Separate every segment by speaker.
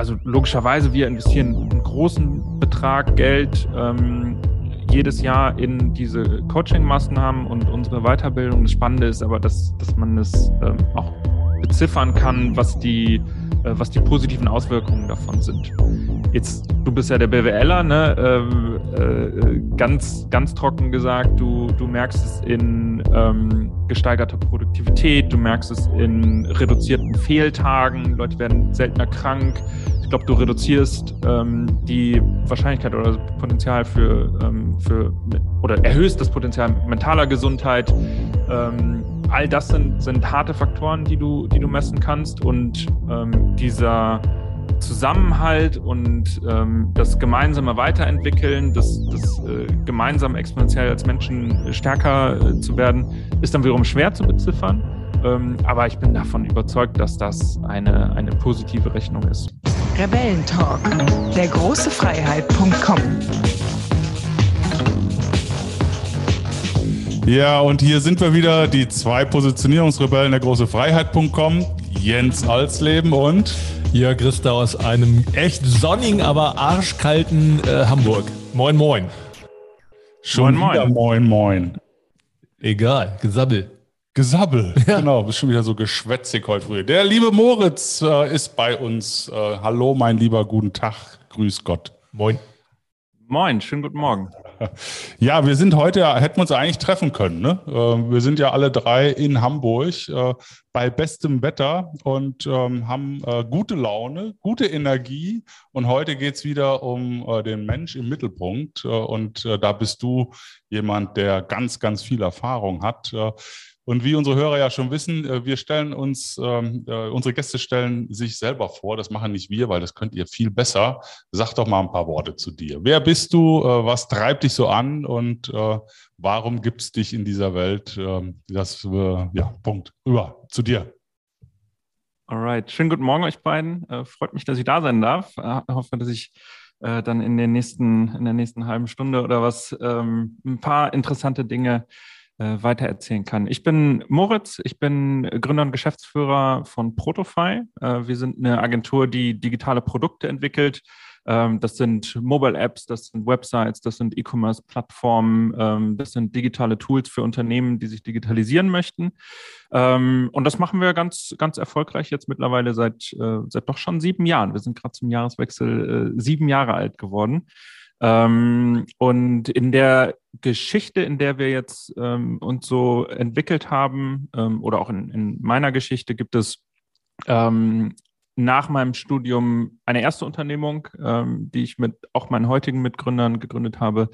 Speaker 1: also logischerweise, wir investieren einen großen Betrag Geld ähm, jedes Jahr in diese Coaching-Maßnahmen und unsere Weiterbildung. Das Spannende ist aber, dass, dass man es ähm, auch beziffern kann, was die, was die positiven Auswirkungen davon sind. Jetzt, du bist ja der BWLer, ne? Ähm, äh, ganz, ganz trocken gesagt, du, du merkst es in ähm, gesteigerter Produktivität, du merkst es in reduzierten Fehltagen, Leute werden seltener krank. Ich glaube, du reduzierst ähm, die Wahrscheinlichkeit oder das Potenzial für, ähm, für oder erhöhst das Potenzial mentaler Gesundheit. All das sind, sind harte Faktoren, die du, die du messen kannst und ähm, dieser Zusammenhalt und ähm, das gemeinsame Weiterentwickeln, das, das äh, gemeinsam exponentiell als Menschen stärker äh, zu werden, ist dann wiederum schwer zu beziffern. Ähm, aber ich bin davon überzeugt, dass das eine, eine positive Rechnung ist.
Speaker 2: Rebellentalk, der große Freiheit.com.
Speaker 3: Ja, und hier sind wir wieder, die zwei Positionierungsrebellen der große Freiheit.com. Jens Alsleben und
Speaker 4: Jörg Christa aus einem echt sonnigen, aber arschkalten äh, Hamburg. Moin, moin.
Speaker 3: Schon moin, wieder moin, moin.
Speaker 4: Egal, Gesabbel.
Speaker 3: Gesabbel, ja. genau, bist schon wieder so geschwätzig heute früh. Der liebe Moritz äh, ist bei uns. Äh, hallo, mein lieber, guten Tag, grüß Gott.
Speaker 4: Moin.
Speaker 1: Moin, schönen guten Morgen.
Speaker 3: Ja, wir sind heute, hätten wir uns eigentlich treffen können. Ne? Ähm, wir sind ja alle drei in Hamburg äh, bei bestem Wetter und ähm, haben äh, gute Laune, gute Energie. Und heute geht es wieder um äh, den Mensch im Mittelpunkt. Und da bist du jemand, der ganz, ganz viel Erfahrung hat. Und wie unsere Hörer ja schon wissen, äh, wir stellen uns, ähm, äh, unsere Gäste stellen sich selber vor. Das machen nicht wir, weil das könnt ihr viel besser. Sag doch mal ein paar Worte zu dir. Wer bist du? Äh, was treibt dich so an? Und äh, warum gibt es dich in dieser Welt? Ähm, das, äh, ja, Punkt. Rüber zu dir.
Speaker 1: Alright. Schönen guten Morgen euch beiden. Äh, freut mich, dass ich da sein darf. Hoffe, dass ich dann in, den nächsten, in der nächsten halben Stunde oder was ähm, ein paar interessante Dinge äh, weitererzählen kann. Ich bin Moritz, ich bin Gründer und Geschäftsführer von Protofy. Äh, wir sind eine Agentur, die digitale Produkte entwickelt. Ähm, das sind Mobile Apps, das sind Websites, das sind E-Commerce-Plattformen, ähm, das sind digitale Tools für Unternehmen, die sich digitalisieren möchten. Ähm, und das machen wir ganz, ganz erfolgreich jetzt mittlerweile seit, äh, seit doch schon sieben Jahren. Wir sind gerade zum Jahreswechsel sieben Jahre alt geworden. Ähm, und in der Geschichte, in der wir jetzt ähm, uns so entwickelt haben, ähm, oder auch in, in, meiner Geschichte, gibt es ähm, nach meinem Studium eine erste Unternehmung, ähm, die ich mit auch meinen heutigen Mitgründern gegründet habe,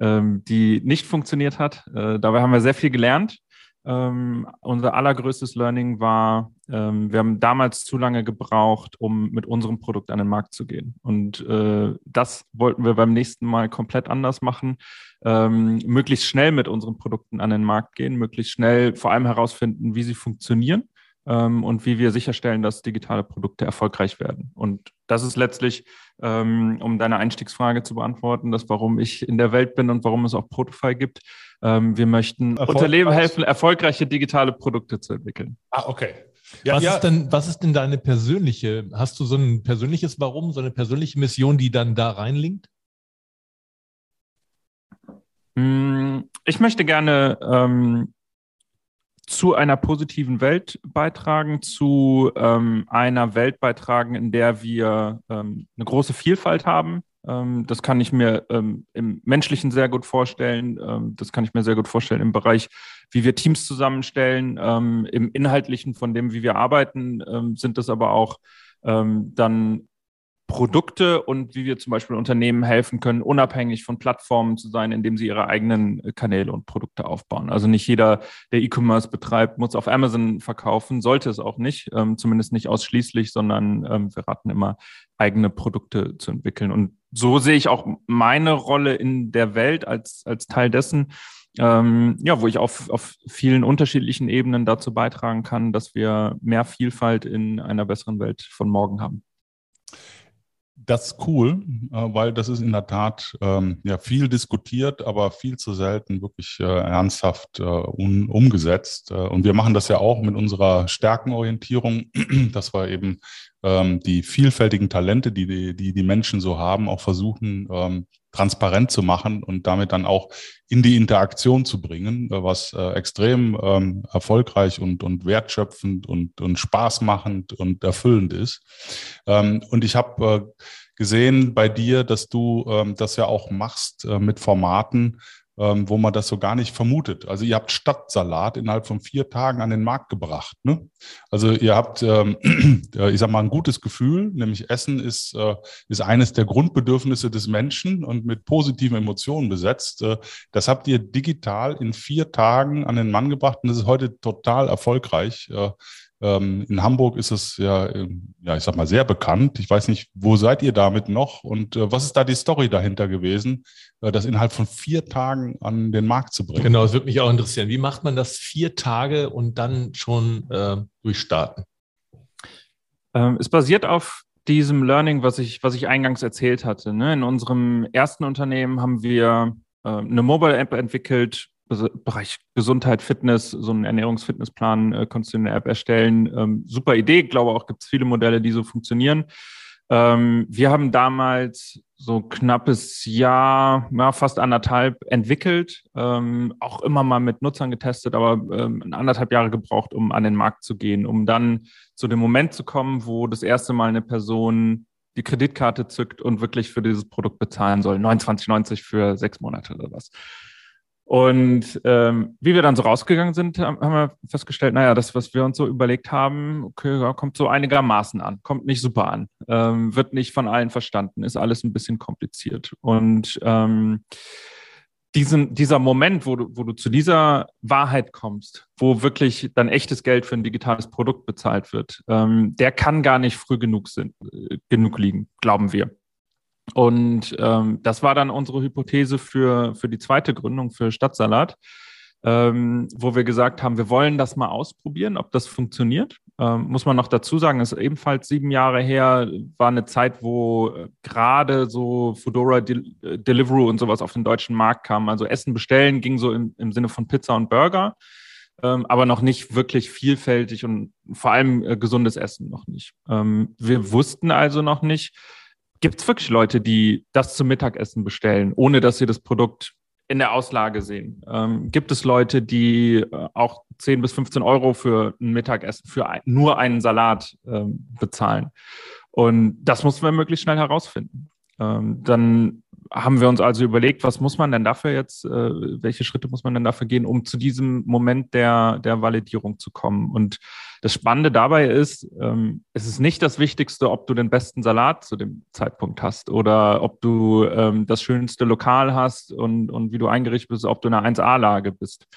Speaker 1: ähm, die nicht funktioniert hat. Äh, dabei haben wir sehr viel gelernt. Unser allergrößtes Learning war, wir haben damals zu lange gebraucht, um mit unserem Produkt an den Markt zu gehen. Und äh, das wollten wir beim nächsten Mal komplett anders machen. Ähm, möglichst schnell mit unseren Produkten an den Markt gehen, möglichst schnell vor allem herausfinden, wie sie funktionieren ähm, und wie wir sicherstellen, dass digitale Produkte erfolgreich werden. Und das ist letztlich, ähm, um deine Einstiegsfrage zu beantworten, das, warum ich in der Welt bin und warum es auch Protofy gibt. Ähm, wir möchten Unternehmen helfen, erfolgreiche digitale Produkte zu entwickeln.
Speaker 4: Ah, okay. Ja, was, ja. Ist denn, was ist denn deine persönliche, hast du so ein persönliches Warum, so eine persönliche Mission, die dann da reinlinkt?
Speaker 1: Hm, ich möchte gerne ähm, zu einer positiven Welt beitragen, zu ähm, einer Welt beitragen, in der wir ähm, eine große Vielfalt haben. Ähm, das kann ich mir ähm, im Menschlichen sehr gut vorstellen. Ähm, das kann ich mir sehr gut vorstellen im Bereich, wie wir Teams zusammenstellen. Ähm, Im Inhaltlichen von dem, wie wir arbeiten, sind das aber auch dann Produkte und wie wir zum Beispiel Unternehmen helfen können, unabhängig von Plattformen zu sein, indem sie ihre eigenen Kanäle und Produkte aufbauen. Also nicht jeder, der E-Commerce betreibt, muss auf Amazon verkaufen, sollte es auch nicht, ähm, zumindest nicht ausschließlich, sondern ähm, wir raten immer, eigene Produkte zu entwickeln. Und so sehe ich auch meine Rolle in der Welt als, als Teil dessen, ähm, ja, wo ich auf, auf vielen unterschiedlichen Ebenen dazu beitragen kann, dass wir mehr Vielfalt in einer besseren Welt von morgen haben.
Speaker 3: Das ist cool, äh, weil das ist in der Tat ähm, ja viel diskutiert, aber viel zu selten wirklich äh, ernsthaft äh, un, umgesetzt. Äh, und wir machen das ja auch mit unserer Stärkenorientierung, dass wir eben ähm, die vielfältigen Talente, die, die die, Menschen so haben, auch versuchen ähm, transparent zu machen und damit dann auch in die Interaktion zu bringen, äh, was äh, extrem ähm, erfolgreich und, und wertschöpfend und, und spaßmachend und erfüllend ist. Ähm, und ich habe äh, gesehen bei dir, dass du ähm, das ja auch machst äh, mit Formaten, ähm, wo man das so gar nicht vermutet. Also ihr habt Stadtsalat innerhalb von vier Tagen an den Markt gebracht. Ne? Also ihr habt, ähm, ich sag mal, ein gutes Gefühl, nämlich Essen ist, äh, ist eines der Grundbedürfnisse des Menschen und mit positiven Emotionen besetzt. Äh, das habt ihr digital in vier Tagen an den Mann gebracht und das ist heute total erfolgreich. Äh, ähm, in Hamburg ist es ja, ähm, ja, ich sag mal, sehr bekannt. Ich weiß nicht, wo seid ihr damit noch und äh, was ist da die Story dahinter gewesen, äh, das innerhalb von vier Tagen an den Markt zu bringen?
Speaker 4: Genau, das würde mich auch interessieren. Wie macht man das vier Tage und dann schon äh, durchstarten?
Speaker 1: Ähm, es basiert auf diesem Learning, was ich, was ich eingangs erzählt hatte. Ne? In unserem ersten Unternehmen haben wir äh, eine Mobile-App entwickelt, Bereich Gesundheit, Fitness, so einen Ernährungsfitnessplan äh, konntest du in der App erstellen. Ähm, super Idee, ich glaube auch gibt es viele Modelle, die so funktionieren. Ähm, wir haben damals so knappes Jahr, ja, fast anderthalb entwickelt, ähm, auch immer mal mit Nutzern getestet, aber ähm, anderthalb Jahre gebraucht, um an den Markt zu gehen, um dann zu dem Moment zu kommen, wo das erste Mal eine Person die Kreditkarte zückt und wirklich für dieses Produkt bezahlen soll. 29,90 für sechs Monate oder was. Und ähm, wie wir dann so rausgegangen sind, haben wir festgestellt, naja, das, was wir uns so überlegt haben, okay, kommt so einigermaßen an, kommt nicht super an, ähm, wird nicht von allen verstanden, ist alles ein bisschen kompliziert. Und ähm, diesen, dieser Moment, wo du, wo du zu dieser Wahrheit kommst, wo wirklich dann echtes Geld für ein digitales Produkt bezahlt wird, ähm, der kann gar nicht früh genug, sind, äh, genug liegen, glauben wir. Und ähm, das war dann unsere Hypothese für, für die zweite Gründung für Stadtsalat, ähm, wo wir gesagt haben, wir wollen das mal ausprobieren, ob das funktioniert. Ähm, muss man noch dazu sagen, ist ebenfalls sieben Jahre her, war eine Zeit, wo äh, gerade so Foodora Del äh, Deliveroo und sowas auf den deutschen Markt kam. Also Essen bestellen ging so im, im Sinne von Pizza und Burger, ähm, aber noch nicht wirklich vielfältig und vor allem äh, gesundes Essen noch nicht. Ähm, wir wussten also noch nicht, Gibt es wirklich Leute, die das zum Mittagessen bestellen, ohne dass sie das Produkt in der Auslage sehen? Ähm, gibt es Leute, die äh, auch 10 bis 15 Euro für ein Mittagessen, für ein, nur einen Salat ähm, bezahlen? Und das mussten wir möglichst schnell herausfinden. Ähm, dann haben wir uns also überlegt, was muss man denn dafür jetzt, äh, welche Schritte muss man denn dafür gehen, um zu diesem Moment der, der Validierung zu kommen? Und das Spannende dabei ist, ähm, es ist nicht das Wichtigste, ob du den besten Salat zu dem Zeitpunkt hast oder ob du ähm, das schönste Lokal hast und, und wie du eingerichtet bist, ob du in einer 1A-Lage bist.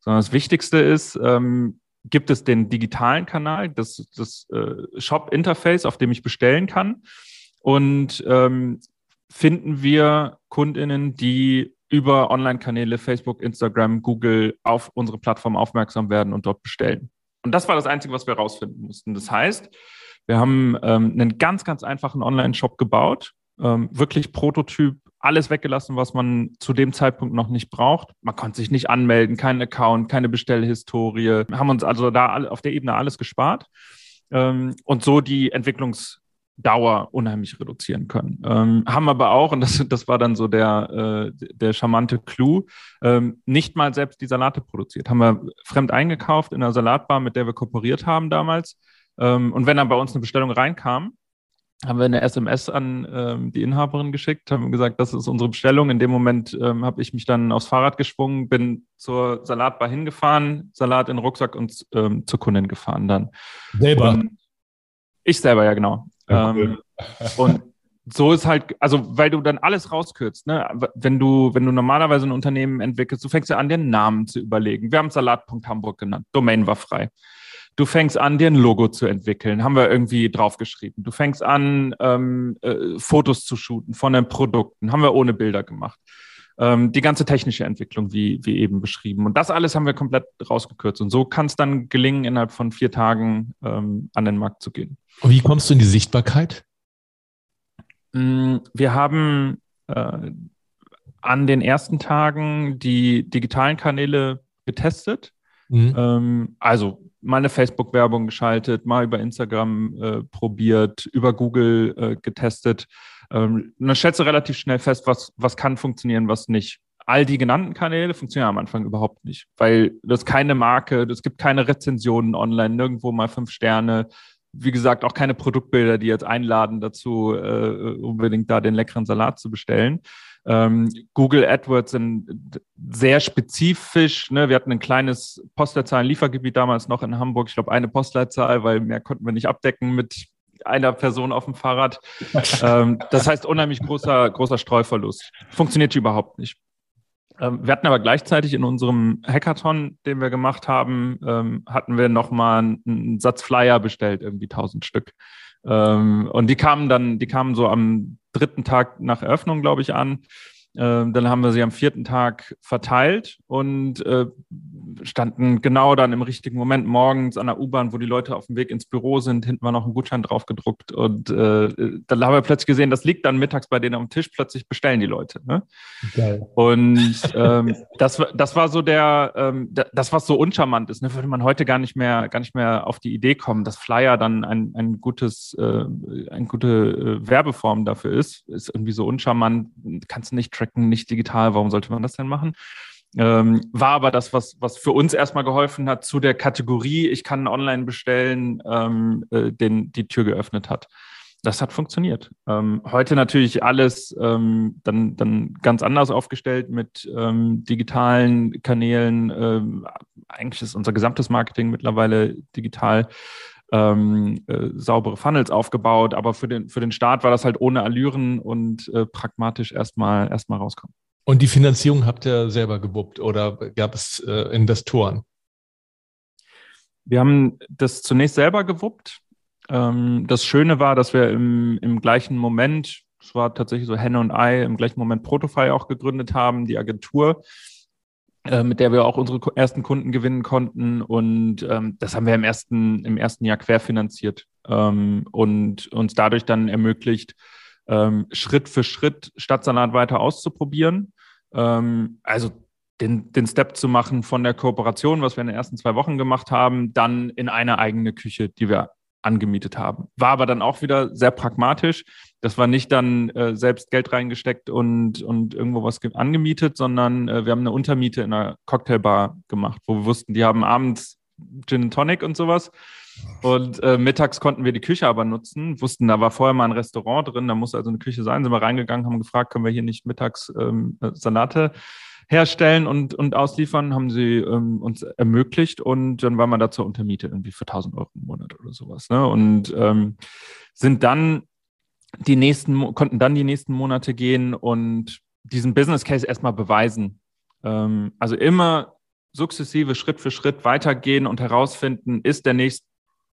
Speaker 1: Sondern das Wichtigste ist, ähm, gibt es den digitalen Kanal, das, das äh, Shop-Interface, auf dem ich bestellen kann. Und ähm, finden wir Kundinnen, die über Online-Kanäle, Facebook, Instagram, Google auf unsere Plattform aufmerksam werden und dort bestellen. Und das war das Einzige, was wir herausfinden mussten. Das heißt, wir haben ähm, einen ganz, ganz einfachen Online-Shop gebaut, ähm, wirklich Prototyp, alles weggelassen, was man zu dem Zeitpunkt noch nicht braucht. Man konnte sich nicht anmelden, kein Account, keine Bestellhistorie. Wir haben uns also da auf der Ebene alles gespart ähm, und so die Entwicklungs- Dauer unheimlich reduzieren können. Ähm, haben aber auch, und das, das war dann so der, äh, der charmante Clou, ähm, nicht mal selbst die Salate produziert. Haben wir fremd eingekauft in einer Salatbar, mit der wir kooperiert haben damals. Ähm, und wenn dann bei uns eine Bestellung reinkam, haben wir eine SMS an ähm, die Inhaberin geschickt, haben gesagt, das ist unsere Bestellung. In dem Moment ähm, habe ich mich dann aufs Fahrrad geschwungen, bin zur Salatbar hingefahren, Salat in den Rucksack und ähm, zur Kundin gefahren dann.
Speaker 4: Selber? Und
Speaker 1: ich selber, ja genau. Ja, cool. ähm, und so ist halt, also weil du dann alles rauskürzt, ne? Wenn du, wenn du normalerweise ein Unternehmen entwickelst, du fängst ja an, dir einen Namen zu überlegen. Wir haben Salat.hamburg Hamburg genannt, Domain war frei. Du fängst an, dir ein Logo zu entwickeln, haben wir irgendwie draufgeschrieben. Du fängst an, ähm, äh, Fotos zu shooten von den Produkten, haben wir ohne Bilder gemacht. Ähm, die ganze technische Entwicklung, wie, wie eben beschrieben. Und das alles haben wir komplett rausgekürzt. Und so kann es dann gelingen, innerhalb von vier Tagen ähm, an den Markt zu gehen.
Speaker 4: Und wie kommst du in die Sichtbarkeit?
Speaker 1: Mm, wir haben äh, an den ersten Tagen die digitalen Kanäle getestet. Mhm. Ähm, also mal eine Facebook-Werbung geschaltet, mal über Instagram äh, probiert, über Google äh, getestet. Ähm, man stellt relativ schnell fest, was, was kann funktionieren, was nicht. All die genannten Kanäle funktionieren am Anfang überhaupt nicht, weil das keine Marke, es gibt keine Rezensionen online, nirgendwo mal fünf Sterne. Wie gesagt, auch keine Produktbilder, die jetzt einladen dazu, äh, unbedingt da den leckeren Salat zu bestellen. Ähm, Google AdWords sind sehr spezifisch. Ne? Wir hatten ein kleines Postleitzahlen-Liefergebiet damals noch in Hamburg. Ich glaube, eine Postleitzahl, weil mehr konnten wir nicht abdecken mit einer Person auf dem Fahrrad. ähm, das heißt, unheimlich großer, großer Streuverlust. Funktioniert überhaupt nicht. Ähm, wir hatten aber gleichzeitig in unserem Hackathon, den wir gemacht haben, ähm, hatten wir nochmal einen Satz Flyer bestellt, irgendwie 1000 Stück. Ähm, und die kamen dann, die kamen so am dritten Tag nach Eröffnung, glaube ich, an. Ähm, dann haben wir sie am vierten Tag verteilt und äh, standen genau dann im richtigen Moment morgens an der U-Bahn, wo die Leute auf dem Weg ins Büro sind. Hinten war noch ein Gutschein drauf gedruckt. Und äh, dann haben wir plötzlich gesehen, das liegt dann mittags bei denen am Tisch. Plötzlich bestellen die Leute. Ne? Geil. Und ähm, das, das war so der, ähm, das, was so uncharmant ist. Ne? Würde man heute gar nicht mehr, gar nicht mehr auf die Idee kommen, dass Flyer dann ein, ein gutes, äh, eine gute äh, Werbeform dafür ist. Ist irgendwie so uncharmant. Kannst du nicht tracken tracken, nicht digital, warum sollte man das denn machen? Ähm, war aber das, was, was für uns erstmal geholfen hat, zu der Kategorie, ich kann online bestellen, ähm, äh, den, die Tür geöffnet hat. Das hat funktioniert. Ähm, heute natürlich alles ähm, dann, dann ganz anders aufgestellt mit ähm, digitalen Kanälen. Ähm, eigentlich ist unser gesamtes Marketing mittlerweile digital. Ähm, äh, saubere Funnels aufgebaut, aber für den, für den Start war das halt ohne Allüren und äh, pragmatisch erstmal erstmal rauskommen.
Speaker 4: Und die Finanzierung habt ihr selber gewuppt oder gab es äh, Investoren?
Speaker 1: Wir haben das zunächst selber gewuppt. Ähm, das Schöne war, dass wir im, im gleichen Moment, es war tatsächlich so Henne und Ei, im gleichen Moment Protofy auch gegründet haben, die Agentur mit der wir auch unsere ersten Kunden gewinnen konnten. Und ähm, das haben wir im ersten, im ersten Jahr querfinanziert ähm, und uns dadurch dann ermöglicht, ähm, Schritt für Schritt Stadtsalat weiter auszuprobieren. Ähm, also den, den Step zu machen von der Kooperation, was wir in den ersten zwei Wochen gemacht haben, dann in eine eigene Küche, die wir angemietet haben. War aber dann auch wieder sehr pragmatisch. Das war nicht dann äh, selbst Geld reingesteckt und, und irgendwo was angemietet, sondern äh, wir haben eine Untermiete in einer Cocktailbar gemacht, wo wir wussten, die haben abends Gin Tonic und sowas. Und äh, mittags konnten wir die Küche aber nutzen, wussten, da war vorher mal ein Restaurant drin, da muss also eine Küche sein, sind wir reingegangen, haben gefragt, können wir hier nicht mittags ähm, Salate herstellen und, und ausliefern, haben sie ähm, uns ermöglicht und dann war man da zur Untermiete irgendwie für 1000 Euro im Monat oder sowas. Ne? Und ähm, sind dann die nächsten, konnten dann die nächsten Monate gehen und diesen Business Case erstmal beweisen. Ähm, also immer sukzessive Schritt für Schritt weitergehen und herausfinden, ist der nächste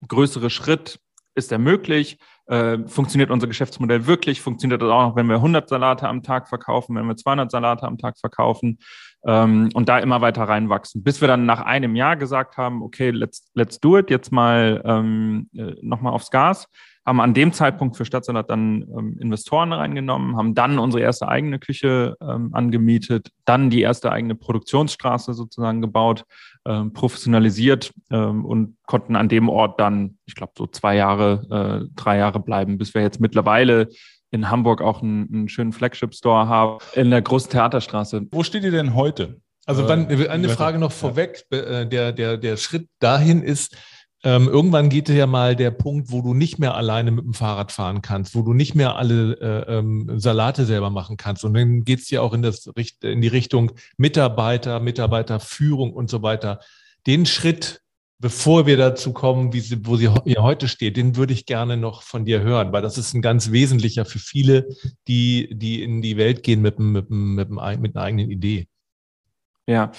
Speaker 1: größere Schritt, ist er möglich? Äh, funktioniert unser Geschäftsmodell wirklich? Funktioniert das auch noch, wenn wir 100 Salate am Tag verkaufen, wenn wir 200 Salate am Tag verkaufen? Ähm, und da immer weiter reinwachsen, bis wir dann nach einem Jahr gesagt haben, okay, let's, let's do it, jetzt mal ähm, äh, nochmal aufs Gas haben an dem Zeitpunkt für Stadtsalat dann ähm, Investoren reingenommen, haben dann unsere erste eigene Küche ähm, angemietet, dann die erste eigene Produktionsstraße sozusagen gebaut, ähm, professionalisiert ähm, und konnten an dem Ort dann, ich glaube, so zwei Jahre, äh, drei Jahre bleiben, bis wir jetzt mittlerweile in Hamburg auch einen, einen schönen Flagship-Store haben, in der großen Theaterstraße.
Speaker 3: Wo steht ihr denn heute?
Speaker 4: Also wann, äh, eine Frage noch vorweg, äh, der, der, der Schritt dahin ist, ähm, irgendwann geht ja mal der Punkt, wo du nicht mehr alleine mit dem Fahrrad fahren kannst, wo du nicht mehr alle äh, ähm, Salate selber machen kannst. Und dann geht es ja auch in, das, in die Richtung Mitarbeiter, Mitarbeiterführung und so weiter. Den Schritt, bevor wir dazu kommen, wie sie, wo sie hier heute steht, den würde ich gerne noch von dir hören, weil das ist ein ganz wesentlicher für viele, die, die in die Welt gehen mit, mit, mit, mit einer eigenen Idee.
Speaker 1: Ja,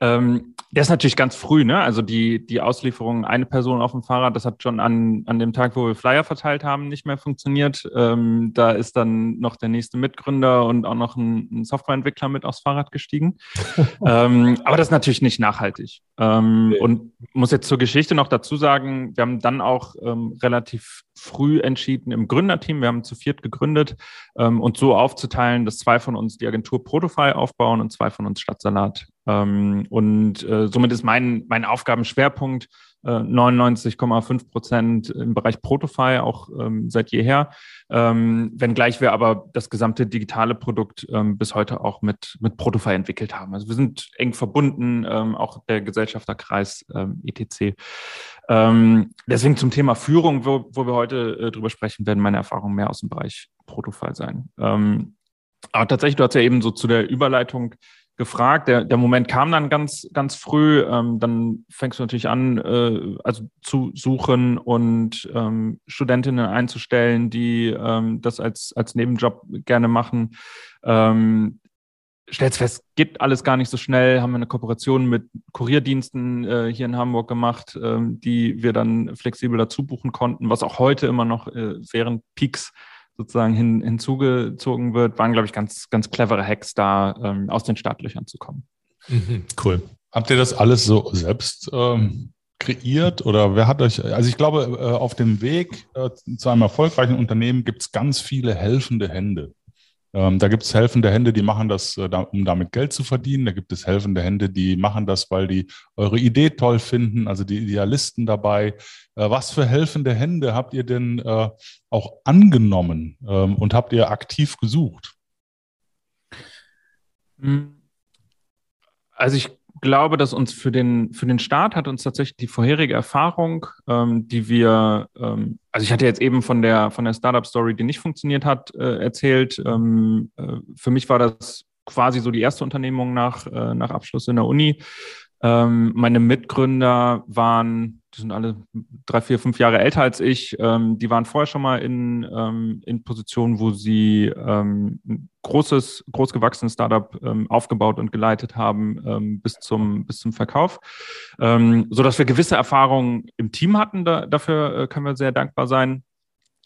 Speaker 1: ähm, der ist natürlich ganz früh, ne? Also die, die Auslieferung eine Person auf dem Fahrrad, das hat schon an, an dem Tag, wo wir Flyer verteilt haben, nicht mehr funktioniert. Ähm, da ist dann noch der nächste Mitgründer und auch noch ein, ein Softwareentwickler mit aufs Fahrrad gestiegen. ähm, aber das ist natürlich nicht nachhaltig. Ähm, okay. Und muss jetzt zur Geschichte noch dazu sagen, wir haben dann auch ähm, relativ früh entschieden im Gründerteam. Wir haben zu viert gegründet ähm, und so aufzuteilen, dass zwei von uns die Agentur Protofy aufbauen und zwei von uns Stadtsalat. Ähm, und äh, somit ist mein, mein Aufgabenschwerpunkt 99,5 äh, Prozent im Bereich Protofy, auch ähm, seit jeher. Ähm, wenngleich wir aber das gesamte digitale Produkt ähm, bis heute auch mit, mit Protofy entwickelt haben. Also wir sind eng verbunden, ähm, auch der Gesellschafterkreis ähm, etc. Deswegen zum Thema Führung, wo, wo wir heute äh, drüber sprechen, werden meine Erfahrungen mehr aus dem Bereich Protofy sein. aber tatsächlich, du hast ja eben so zu der Überleitung gefragt. Der, der Moment kam dann ganz, ganz früh. Ähm, dann fängst du natürlich an, äh, also zu suchen und ähm, Studentinnen einzustellen, die ähm, das als, als Nebenjob gerne machen. Ähm, stellst fest, geht alles gar nicht so schnell. Haben wir eine Kooperation mit Kurierdiensten äh, hier in Hamburg gemacht, ähm, die wir dann flexibel dazu buchen konnten, was auch heute immer noch äh, während Peaks sozusagen hin, hinzugezogen wird, waren, glaube ich, ganz, ganz clevere Hacks da, ähm, aus den Startlöchern zu kommen.
Speaker 3: Mhm, cool. Habt ihr das alles so selbst ähm, kreiert oder wer hat euch, also ich glaube, äh, auf dem Weg äh, zu einem erfolgreichen Unternehmen gibt es ganz viele helfende Hände. Ähm, da gibt es helfende Hände, die machen das, äh, da, um damit Geld zu verdienen. Da gibt es helfende Hände, die machen das, weil die eure Idee toll finden, also die Idealisten dabei. Äh, was für helfende Hände habt ihr denn äh, auch angenommen ähm, und habt ihr aktiv gesucht?
Speaker 1: Hm. Also ich glaube, dass uns für den, für den Start hat uns tatsächlich die vorherige Erfahrung, ähm, die wir, ähm, also ich hatte jetzt eben von der, von der Startup-Story, die nicht funktioniert hat, äh, erzählt. Ähm, äh, für mich war das quasi so die erste Unternehmung nach, äh, nach Abschluss in der Uni. Ähm, meine Mitgründer waren die sind alle drei, vier, fünf Jahre älter als ich. Ähm, die waren vorher schon mal in, ähm, in Positionen, wo sie ähm, ein großes, großgewachsenes Startup ähm, aufgebaut und geleitet haben ähm, bis, zum, bis zum Verkauf. Ähm, so dass wir gewisse Erfahrungen im Team hatten. Da, dafür äh, können wir sehr dankbar sein.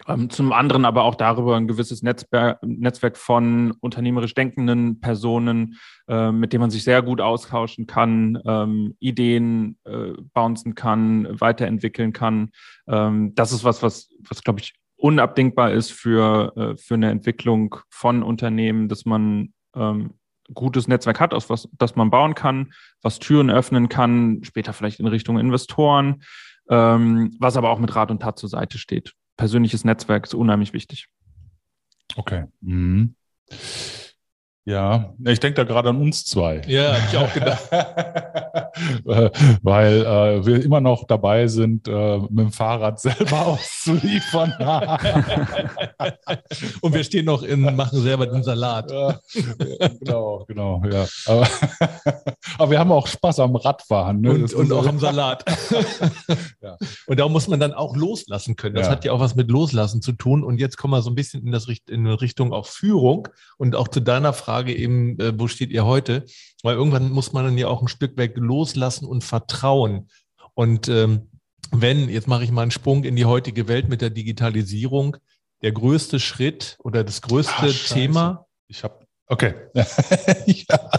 Speaker 1: Ähm, zum anderen aber auch darüber ein gewisses Netzwerk, von unternehmerisch denkenden Personen, äh, mit denen man sich sehr gut austauschen kann, ähm, Ideen äh, bouncen kann, weiterentwickeln kann. Ähm, das ist was, was, was glaube ich, unabdingbar ist für, äh, für eine Entwicklung von Unternehmen, dass man ähm, gutes Netzwerk hat, aus was das man bauen kann, was Türen öffnen kann, später vielleicht in Richtung Investoren, was aber auch mit Rat und Tat zur Seite steht persönliches Netzwerk ist unheimlich wichtig.
Speaker 3: Okay. Mhm. Ja, ich denke da gerade an uns zwei.
Speaker 4: Ja, hab ich auch gedacht.
Speaker 3: Weil äh, wir immer noch dabei sind, äh, mit dem Fahrrad selber auszuliefern.
Speaker 4: Und wir stehen noch in, machen selber den Salat. Ja,
Speaker 3: genau, genau, ja. Aber, aber, wir haben auch Spaß am Radfahren.
Speaker 4: Ne? Und, und auch am Salat. ja. Und da muss man dann auch loslassen können. Das ja. hat ja auch was mit Loslassen zu tun. Und jetzt kommen wir so ein bisschen in, das, in Richtung auch Führung und auch zu deiner Frage Frage eben, äh, wo steht ihr heute? Weil irgendwann muss man dann ja auch ein Stück weg loslassen und vertrauen. Und ähm, wenn, jetzt mache ich mal einen Sprung in die heutige Welt mit der Digitalisierung, der größte Schritt oder das größte Ach, Thema.
Speaker 3: Ich habe, okay. ja.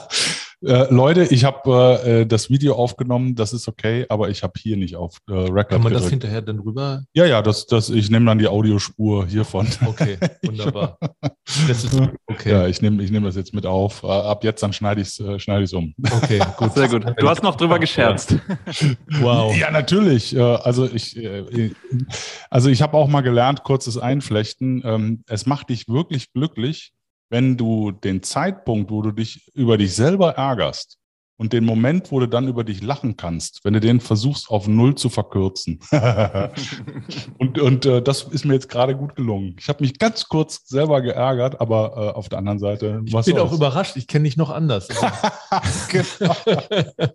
Speaker 3: Äh, Leute, ich habe äh, das Video aufgenommen, das ist okay, aber ich habe hier nicht auf äh, Record
Speaker 4: Kann man gedrückt. das hinterher dann rüber?
Speaker 3: Ja, ja, das, das, ich nehme dann die Audiospur hiervon.
Speaker 4: Okay, wunderbar.
Speaker 3: das ist okay. Ja, ich nehme ich nehm das jetzt mit auf. Äh, ab jetzt dann schneide ich es äh, schneid um.
Speaker 1: Okay, gut. Sehr gut. Du hast noch drüber gescherzt.
Speaker 3: wow. Ja, natürlich. Äh, also ich, also ich habe auch mal gelernt, kurzes Einflechten. Ähm, es macht dich wirklich glücklich, wenn du den Zeitpunkt, wo du dich über dich selber ärgerst und den Moment, wo du dann über dich lachen kannst, wenn du den versuchst auf null zu verkürzen. und und äh, das ist mir jetzt gerade gut gelungen. Ich habe mich ganz kurz selber geärgert, aber äh, auf der anderen Seite.
Speaker 4: Ich bin auch überrascht. Ich kenne dich noch anders. genau.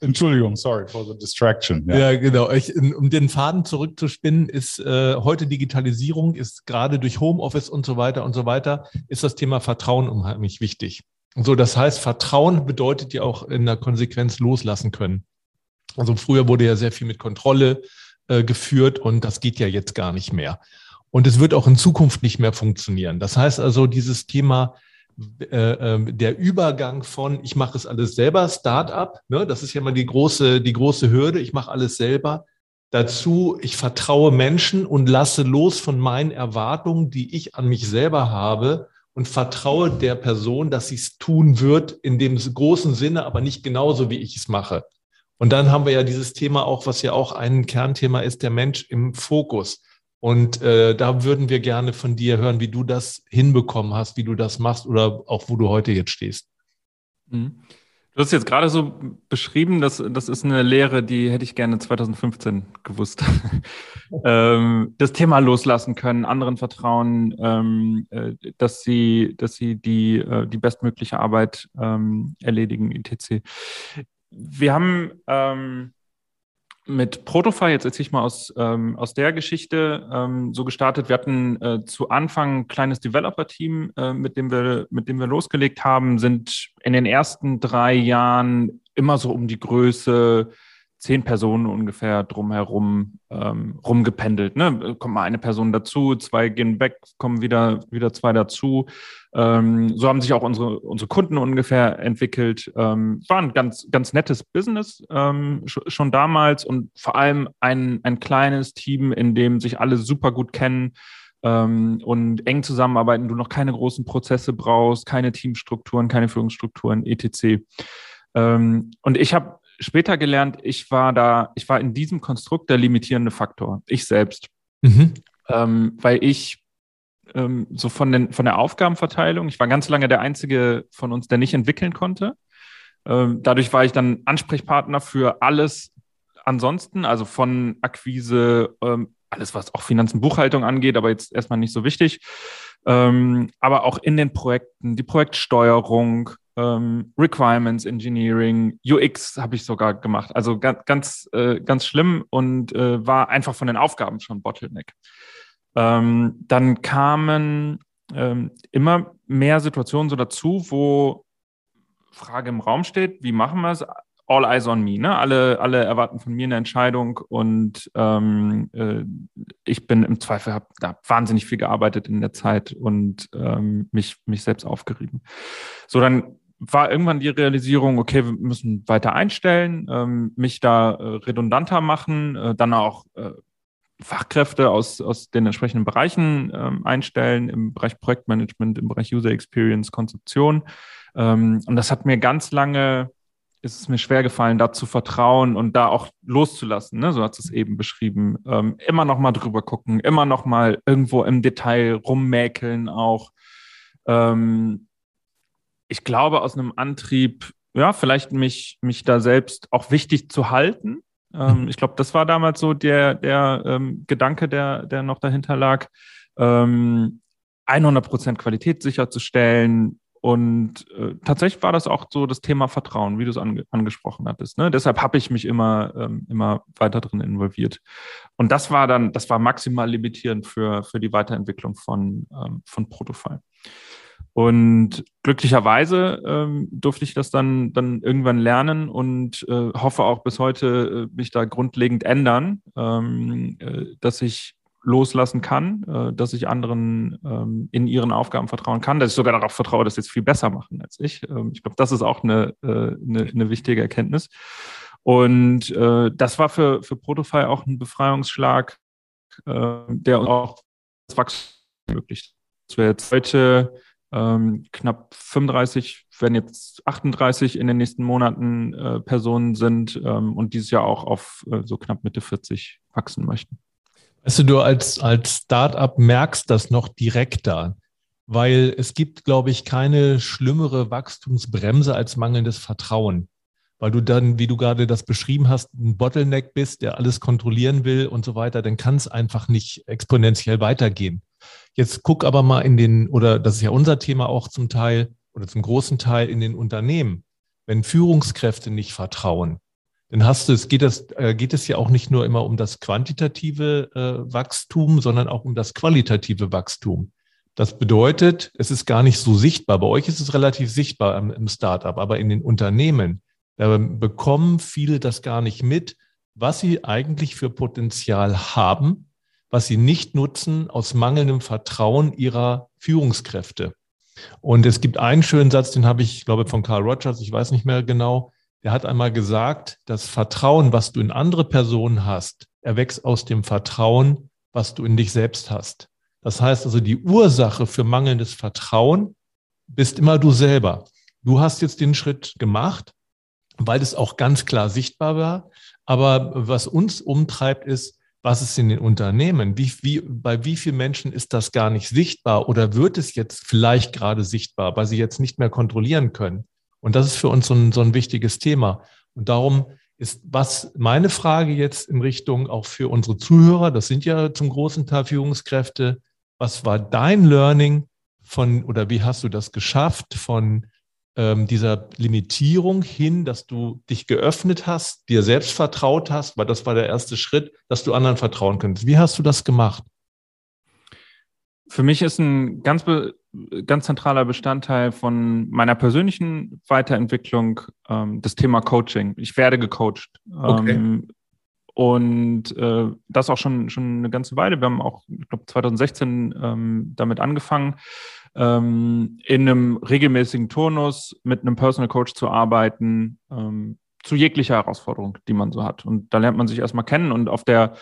Speaker 3: Entschuldigung, sorry for the distraction.
Speaker 4: Ja, ja genau. Ich, um den Faden zurückzuspinnen, ist äh, heute Digitalisierung, ist gerade durch Homeoffice und so weiter und so weiter, ist das Thema Vertrauen unheimlich wichtig. So, das heißt, Vertrauen bedeutet ja auch in der Konsequenz loslassen können. Also früher wurde ja sehr viel mit Kontrolle äh, geführt und das geht ja jetzt gar nicht mehr. Und es wird auch in Zukunft nicht mehr funktionieren. Das heißt also, dieses Thema äh, ähm, der Übergang von ich mache es alles selber, Startup, ne, das ist ja mal die große, die große Hürde, ich mache alles selber, dazu, ich vertraue Menschen und lasse los von meinen Erwartungen, die ich an mich selber habe und vertraue der Person, dass sie es tun wird in dem großen Sinne, aber nicht genauso, wie ich es mache. Und dann haben wir ja dieses Thema auch, was ja auch ein Kernthema ist, der Mensch im Fokus. Und äh, da würden wir gerne von dir hören, wie du das hinbekommen hast, wie du das machst oder auch wo du heute jetzt stehst.
Speaker 1: Mhm. Du hast jetzt gerade so beschrieben, dass das ist eine Lehre, die hätte ich gerne 2015 gewusst. ähm, das Thema loslassen können, anderen vertrauen, ähm, äh, dass sie, dass sie die, äh, die bestmögliche Arbeit ähm, erledigen, etc. Wir haben ähm, mit Protofy, jetzt erzähle ich mal aus, ähm, aus der Geschichte, ähm, so gestartet. Wir hatten äh, zu Anfang ein kleines Developer-Team, äh, mit, dem wir, mit dem wir losgelegt haben, sind in den ersten drei Jahren immer so um die Größe zehn Personen ungefähr drumherum ähm, rumgependelt. Ne? Kommt mal eine Person dazu, zwei gehen weg, kommen wieder, wieder zwei dazu. Ähm, so haben sich auch unsere, unsere Kunden ungefähr entwickelt. Ähm, war ein ganz, ganz nettes Business ähm, sch schon damals und vor allem ein, ein kleines Team, in dem sich alle super gut kennen ähm, und eng zusammenarbeiten, du noch keine großen Prozesse brauchst, keine Teamstrukturen, keine Führungsstrukturen, etc. Ähm, und ich habe später gelernt, ich war da, ich war in diesem Konstrukt der limitierende Faktor, ich selbst. Mhm. Ähm, weil ich ähm, so von, den, von der Aufgabenverteilung, ich war ganz lange der Einzige von uns, der nicht entwickeln konnte. Ähm, dadurch war ich dann Ansprechpartner für alles ansonsten, also von Akquise, ähm, alles, was auch Finanzen, Buchhaltung angeht, aber jetzt erstmal nicht so wichtig. Ähm, aber auch in den Projekten, die Projektsteuerung, ähm, Requirements Engineering, UX habe ich sogar gemacht. Also ganz, ganz, äh, ganz schlimm und äh, war einfach von den Aufgaben schon Bottleneck. Ähm, dann kamen ähm, immer mehr Situationen so dazu, wo Frage im Raum steht, wie machen wir es? All eyes on me, ne? Alle, alle erwarten von mir eine Entscheidung und ähm, äh, ich bin im Zweifel, habe da wahnsinnig viel gearbeitet in der Zeit und ähm, mich, mich selbst aufgerieben. So, dann war irgendwann die Realisierung, okay, wir müssen weiter einstellen, ähm, mich da äh, redundanter machen, äh, dann auch äh, Fachkräfte aus, aus den entsprechenden Bereichen ähm, einstellen, im Bereich Projektmanagement, im Bereich User Experience, Konzeption. Ähm, und das hat mir ganz lange, ist es mir schwer gefallen, da zu vertrauen und da auch loszulassen, ne? so hat es eben beschrieben. Ähm, immer noch mal drüber gucken, immer noch mal irgendwo im Detail rummäkeln auch. Ähm, ich glaube, aus einem Antrieb, ja, vielleicht mich, mich da selbst auch wichtig zu halten. Ähm, mhm. ich glaube, das war damals so der, der ähm, Gedanke, der, der noch dahinter lag, ähm, 100% Qualität sicherzustellen. Und äh, tatsächlich war das auch so das Thema Vertrauen, wie du es ange angesprochen hattest. Ne? Deshalb habe ich mich immer, ähm, immer weiter drin involviert. Und das war dann, das war maximal limitierend für, für die Weiterentwicklung von, ähm, von Protofile. Und glücklicherweise ähm, durfte ich das dann, dann irgendwann lernen und äh, hoffe auch bis heute äh, mich da grundlegend ändern, ähm, äh, dass ich loslassen kann, äh, dass ich anderen ähm, in ihren Aufgaben vertrauen kann, dass ich sogar darauf vertraue, dass sie es viel besser machen als ich. Ähm, ich glaube, das ist auch eine, äh, eine, eine wichtige Erkenntnis. Und äh, das war für, für Protofy auch ein Befreiungsschlag, der auch das Wachstum ermöglicht. Dass wir jetzt heute ähm, knapp 35, wenn jetzt 38 in den nächsten Monaten äh, Personen sind ähm, und dieses Jahr auch auf äh, so knapp Mitte 40 wachsen möchten.
Speaker 4: Weißt du, du als, als Startup merkst das noch direkter, weil es gibt, glaube ich, keine schlimmere Wachstumsbremse als mangelndes Vertrauen. Weil du dann, wie du gerade das beschrieben hast, ein Bottleneck bist, der alles kontrollieren will und so weiter, dann kann es einfach nicht exponentiell weitergehen. Jetzt guck aber mal in den, oder das ist ja unser Thema auch zum Teil oder zum großen Teil in den Unternehmen. Wenn Führungskräfte nicht vertrauen, dann hast du es, geht es, äh, geht es ja auch nicht nur immer um das quantitative äh, Wachstum, sondern auch um das qualitative Wachstum. Das bedeutet, es ist gar nicht so sichtbar. Bei euch ist es relativ sichtbar im, im Startup, aber in den Unternehmen, da bekommen viele das gar nicht mit, was sie eigentlich für Potenzial haben was sie nicht nutzen aus mangelndem Vertrauen ihrer Führungskräfte. Und es gibt einen schönen Satz, den habe ich, glaube von Carl Rogers, ich weiß nicht mehr genau, der hat einmal gesagt, das Vertrauen, was du in andere Personen hast, er wächst aus dem Vertrauen, was du in dich selbst hast. Das heißt also, die Ursache für mangelndes Vertrauen bist immer du selber. Du hast jetzt den Schritt gemacht, weil es auch ganz klar sichtbar war. Aber was uns umtreibt, ist, was ist in den Unternehmen? Wie, wie, bei wie vielen Menschen ist das gar nicht sichtbar oder wird es jetzt vielleicht gerade sichtbar, weil sie jetzt nicht mehr kontrollieren können? Und das ist für uns so ein, so ein wichtiges Thema. Und darum ist was meine Frage jetzt in Richtung auch für unsere Zuhörer, das sind ja zum großen Teil Führungskräfte, was war dein Learning von oder wie hast du das geschafft von ähm, dieser Limitierung hin, dass du dich geöffnet hast, dir selbst vertraut hast, weil das war der erste Schritt, dass du anderen vertrauen könntest. Wie hast du das gemacht?
Speaker 1: Für mich ist ein ganz, ganz zentraler Bestandteil von meiner persönlichen Weiterentwicklung ähm, das Thema Coaching. Ich werde gecoacht. Okay. Ähm, und äh, das auch schon, schon eine ganze Weile. Wir haben auch, ich glaube, 2016 ähm, damit angefangen, ähm, in einem regelmäßigen Turnus mit einem Personal Coach zu arbeiten, ähm, zu jeglicher Herausforderung, die man so hat. Und da lernt man sich erstmal kennen und auf der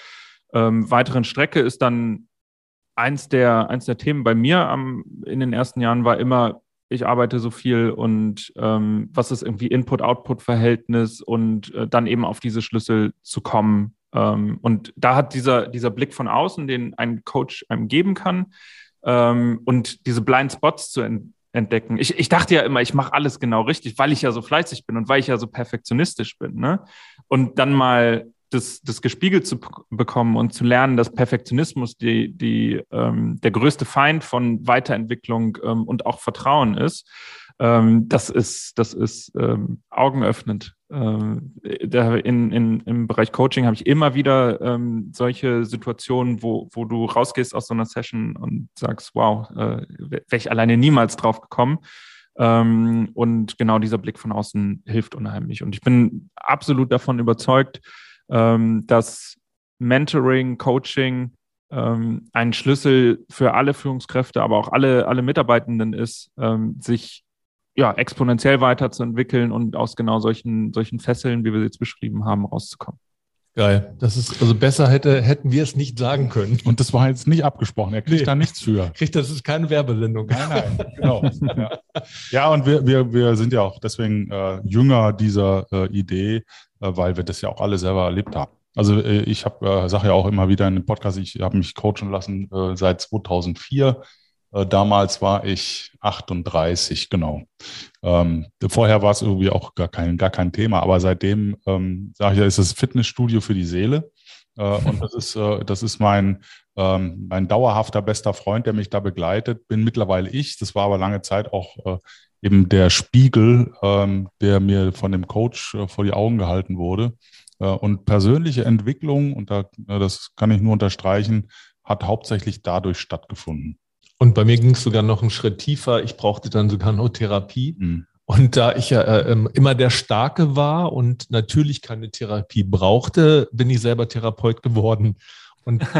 Speaker 1: ähm, weiteren Strecke ist dann eins der, eins der Themen bei mir am, in den ersten Jahren war immer, ich arbeite so viel und ähm, was ist irgendwie Input-Output-Verhältnis und äh, dann eben auf diese Schlüssel zu kommen. Ähm, und da hat dieser, dieser Blick von außen, den ein Coach einem geben kann, ähm, und diese Blind Spots zu ent entdecken. Ich, ich dachte ja immer, ich mache alles genau richtig, weil ich ja so fleißig bin und weil ich ja so perfektionistisch bin. Ne? Und dann mal das, das gespiegelt zu bekommen und zu lernen, dass Perfektionismus die, die, ähm, der größte Feind von Weiterentwicklung ähm, und auch Vertrauen ist. Ähm, das ist, das ist ähm, augenöffnend. Ähm, in, in, Im Bereich Coaching habe ich immer wieder ähm, solche Situationen, wo, wo du rausgehst aus so einer Session und sagst, wow, äh, wäre ich alleine niemals drauf gekommen. Ähm, und genau dieser Blick von außen hilft unheimlich. Und ich bin absolut davon überzeugt, ähm, dass Mentoring, Coaching ähm, ein Schlüssel für alle Führungskräfte, aber auch alle, alle Mitarbeitenden ist, ähm, sich ja, exponentiell weiterzuentwickeln und aus genau solchen, solchen Fesseln, wie wir sie jetzt beschrieben haben, rauszukommen.
Speaker 4: Geil. Das ist, also besser hätte, hätten wir es nicht sagen können.
Speaker 3: Und das war jetzt nicht abgesprochen. Er kriegt nee. da nichts für.
Speaker 4: Kriegt, das ist keine Werbesendung.
Speaker 3: Nein, nein, genau. ja. ja, und wir, wir, wir sind ja auch deswegen äh, jünger dieser äh, Idee, äh, weil wir das ja auch alle selber erlebt haben. Also äh, ich habe, äh, sage ja auch immer wieder in dem Podcast, ich habe mich coachen lassen äh, seit 2004 äh, damals war ich 38, genau. Ähm, vorher war es irgendwie auch gar kein, gar kein Thema, aber seitdem, ähm, sage ich ja, ist es Fitnessstudio für die Seele. Äh, und das ist, äh, das ist mein, ähm, mein dauerhafter bester Freund, der mich da begleitet. Bin mittlerweile ich. Das war aber lange Zeit auch äh, eben der Spiegel, ähm, der mir von dem Coach äh, vor die Augen gehalten wurde. Äh, und persönliche Entwicklung, und da, das kann ich nur unterstreichen, hat hauptsächlich dadurch stattgefunden.
Speaker 4: Und bei mir ging es sogar noch einen Schritt tiefer. Ich brauchte dann sogar noch Therapie. Mhm. Und da ich ja äh, ähm, immer der Starke war und natürlich keine Therapie brauchte, bin ich selber Therapeut geworden. Und,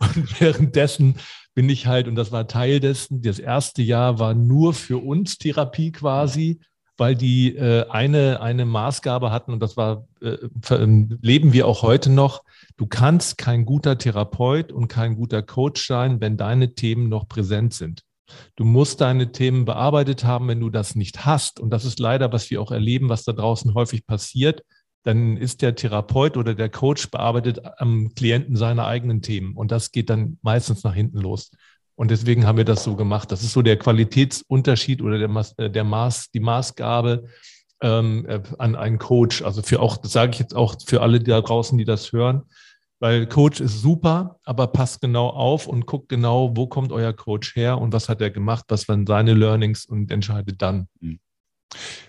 Speaker 4: und währenddessen bin ich halt, und das war Teil dessen, das erste Jahr war nur für uns Therapie quasi, weil die äh, eine, eine Maßgabe hatten, und das war, äh, ähm, leben wir auch heute noch, Du kannst kein guter Therapeut und kein guter Coach sein, wenn deine Themen noch präsent sind. Du musst deine Themen bearbeitet haben, wenn du das nicht hast. Und das ist leider, was wir auch erleben, was da draußen häufig passiert. Dann ist der Therapeut oder der Coach bearbeitet am Klienten seine eigenen Themen. Und das geht dann meistens nach hinten los. Und deswegen haben wir das so gemacht. Das ist so der Qualitätsunterschied oder der, äh, der Maß, die Maßgabe ähm, äh, an einen Coach. Also für auch, das sage ich jetzt auch für alle da draußen, die das hören, weil Coach ist super, aber passt genau auf und guckt genau, wo kommt euer Coach her und was hat er gemacht, was waren seine Learnings und entscheidet dann. Hm.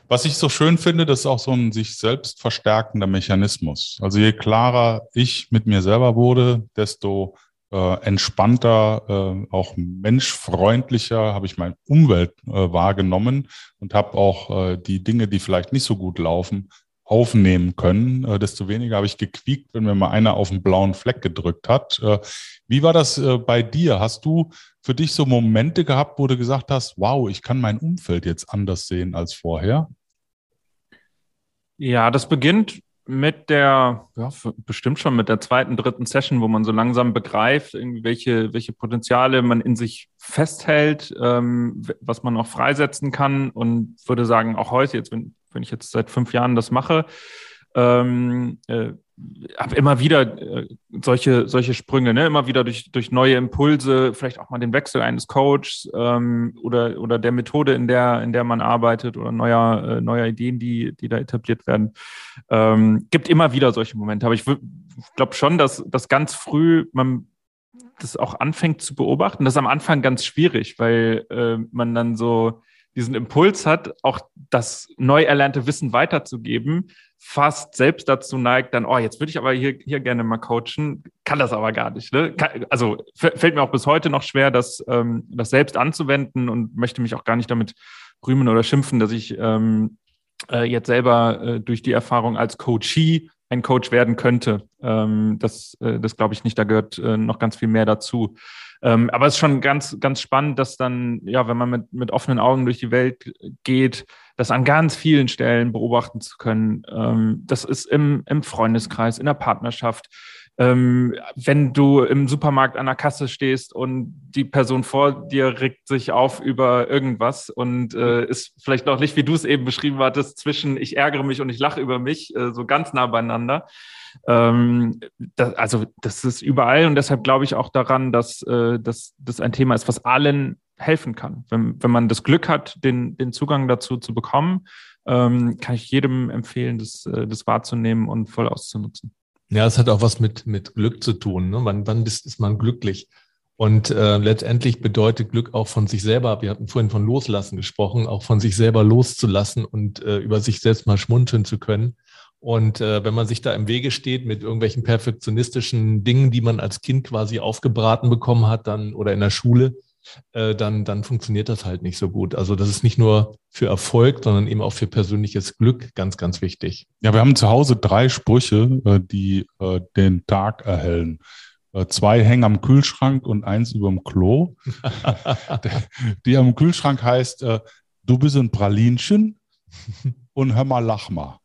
Speaker 3: Was ich so schön finde, das ist auch so ein sich selbst verstärkender Mechanismus. Also je klarer ich mit mir selber wurde, desto äh, entspannter, äh, auch menschfreundlicher habe ich meine Umwelt äh, wahrgenommen und habe auch äh, die Dinge, die vielleicht nicht so gut laufen, aufnehmen können, äh, desto weniger habe ich gequiekt, wenn mir mal einer auf den blauen Fleck gedrückt hat. Äh, wie war das bei dir? Hast du für dich so Momente gehabt, wo du gesagt hast, wow, ich kann mein Umfeld jetzt anders sehen als vorher?
Speaker 1: Ja, das beginnt mit der, ja, bestimmt schon mit der zweiten, dritten Session, wo man so langsam begreift, welche, welche Potenziale man in sich festhält, ähm, was man auch freisetzen kann. Und würde sagen, auch heute, jetzt, wenn, wenn ich jetzt seit fünf Jahren das mache, ähm, äh, habe immer wieder äh, solche, solche Sprünge, ne? immer wieder durch, durch neue Impulse, vielleicht auch mal den Wechsel eines Coaches ähm, oder, oder der Methode, in der, in der man arbeitet oder neuer, äh, neuer Ideen, die, die da etabliert werden. Ähm, gibt immer wieder solche Momente. Aber ich glaube schon, dass, dass ganz früh man das auch anfängt zu beobachten. Das ist am Anfang ganz schwierig, weil äh, man dann so diesen Impuls hat, auch das neu erlernte Wissen weiterzugeben, fast selbst dazu neigt, dann, oh, jetzt würde ich aber hier, hier gerne mal coachen, kann das aber gar nicht. Ne? also fällt mir auch bis heute noch schwer, das, ähm, das selbst anzuwenden und möchte mich auch gar nicht damit rühmen oder schimpfen, dass ich ähm, äh, jetzt selber äh, durch die Erfahrung als Coachee ein Coach werden könnte. Ähm, das äh, das glaube ich nicht, da gehört äh, noch ganz viel mehr dazu. Ähm, aber es ist schon ganz, ganz spannend, dass dann, ja, wenn man mit, mit offenen Augen durch die Welt geht, das an ganz vielen Stellen beobachten zu können. Ähm, das ist im, im Freundeskreis, in der Partnerschaft. Ähm, wenn du im Supermarkt an der Kasse stehst und die Person vor dir regt sich auf über irgendwas und äh, ist vielleicht noch nicht, wie du es eben beschrieben hattest, zwischen ich ärgere mich und ich lache über mich, äh, so ganz nah beieinander. Ähm, das, also das ist überall und deshalb glaube ich auch daran, dass, äh, dass das ein Thema ist, was allen helfen kann. Wenn, wenn man das Glück hat, den, den Zugang dazu zu bekommen, ähm, kann ich jedem empfehlen, das, äh, das wahrzunehmen und voll auszunutzen.
Speaker 4: Ja, es hat auch was mit, mit Glück zu tun. Ne? Wann, wann ist, ist man glücklich? Und äh, letztendlich bedeutet Glück auch von sich selber, wir hatten vorhin von Loslassen gesprochen, auch von sich selber loszulassen und äh, über sich selbst mal schmunzeln zu können. Und äh, wenn man sich da im Wege steht mit irgendwelchen perfektionistischen Dingen, die man als Kind quasi aufgebraten bekommen hat, dann oder in der Schule, äh, dann, dann funktioniert das halt nicht so gut. Also das ist nicht nur für Erfolg, sondern eben auch für persönliches Glück ganz, ganz wichtig.
Speaker 3: Ja, wir haben zu Hause drei Sprüche, äh, die äh, den Tag erhellen. Äh, zwei hängen am Kühlschrank und eins über dem Klo. die am Kühlschrank heißt, äh, du bist ein Pralinchen und hör mal, lach mal.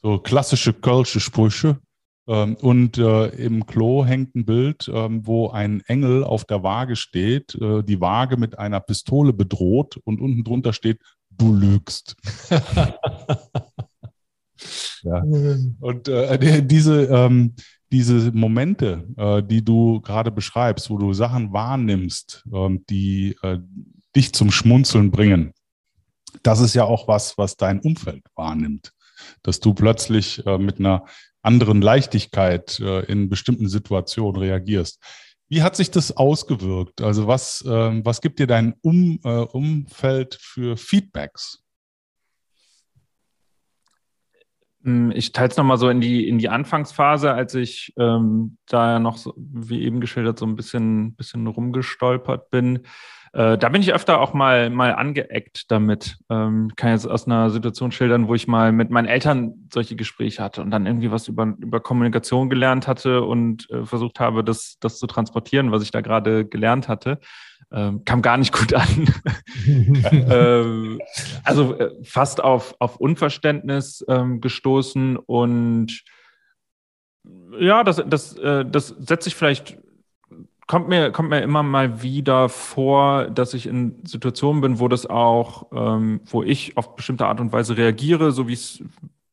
Speaker 3: So klassische kölsche Sprüche. Ähm, und äh, im Klo hängt ein Bild, ähm, wo ein Engel auf der Waage steht, äh, die Waage mit einer Pistole bedroht und unten drunter steht, du lügst. ja. Und äh, diese, ähm, diese Momente, äh, die du gerade beschreibst, wo du Sachen wahrnimmst, ähm, die äh, dich zum Schmunzeln bringen, das ist ja auch was, was dein Umfeld wahrnimmt dass du plötzlich äh, mit einer anderen Leichtigkeit äh, in bestimmten Situationen reagierst. Wie hat sich das ausgewirkt? Also was, äh, was gibt dir dein um, äh, Umfeld für Feedbacks?
Speaker 1: Hm, ich teile es nochmal so in die, in die Anfangsphase, als ich ähm, da ja noch, so, wie eben geschildert, so ein bisschen, bisschen rumgestolpert bin. Äh, da bin ich öfter auch mal, mal angeeckt damit. Ähm, kann jetzt aus einer Situation schildern, wo ich mal mit meinen Eltern solche Gespräche hatte und dann irgendwie was über, über Kommunikation gelernt hatte und äh, versucht habe, das, das zu transportieren, was ich da gerade gelernt hatte. Ähm, kam gar nicht gut an. ähm, also äh, fast auf, auf Unverständnis ähm, gestoßen und ja, das, das, äh, das setzt sich vielleicht kommt mir, kommt mir immer mal wieder vor, dass ich in Situationen bin, wo das auch, ähm, wo ich auf bestimmte Art und Weise reagiere, so wie ich es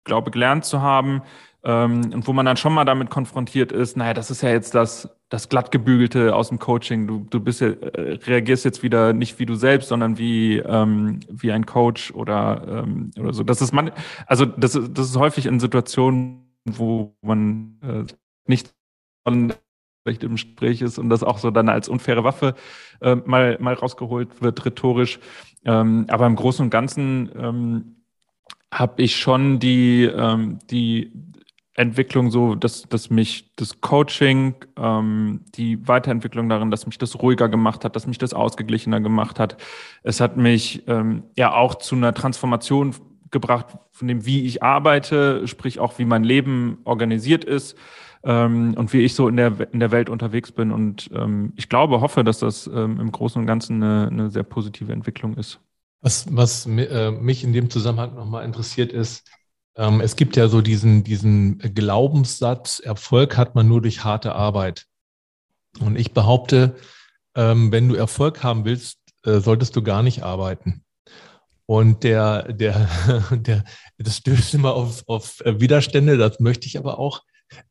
Speaker 1: glaube, gelernt zu haben. Ähm, und wo man dann schon mal damit konfrontiert ist, naja, das ist ja jetzt das, das glattgebügelte aus dem Coaching. Du, du bist ja, äh, reagierst jetzt wieder nicht wie du selbst, sondern wie, ähm, wie ein Coach oder, ähm, oder so. Das ist man, also das ist, das ist häufig in Situationen, wo man äh, nicht von vielleicht im Gespräch ist und das auch so dann als unfaire Waffe äh, mal, mal rausgeholt wird, rhetorisch. Ähm, aber im Großen und Ganzen ähm, habe ich schon die, ähm, die Entwicklung so, dass, dass mich das Coaching, ähm, die Weiterentwicklung darin, dass mich das ruhiger gemacht hat, dass mich das ausgeglichener gemacht hat. Es hat mich ähm, ja auch zu einer Transformation gebracht von dem, wie ich arbeite, sprich auch wie mein Leben organisiert ist ähm, und wie ich so in der, in der Welt unterwegs bin. Und ähm, ich glaube, hoffe, dass das ähm, im Großen und Ganzen eine, eine sehr positive Entwicklung ist.
Speaker 4: Was, was äh, mich in dem Zusammenhang nochmal interessiert ist, Ähm, es gibt ja so diesen, diesen Glaubenssatz, Erfolg hat man nur durch harte Arbeit. Und ich behaupte, ähm, wenn du Erfolg haben willst, äh, solltest du gar nicht arbeiten. Und der, der, der, das stößt immer auf, auf Widerstände, das möchte ich aber auch,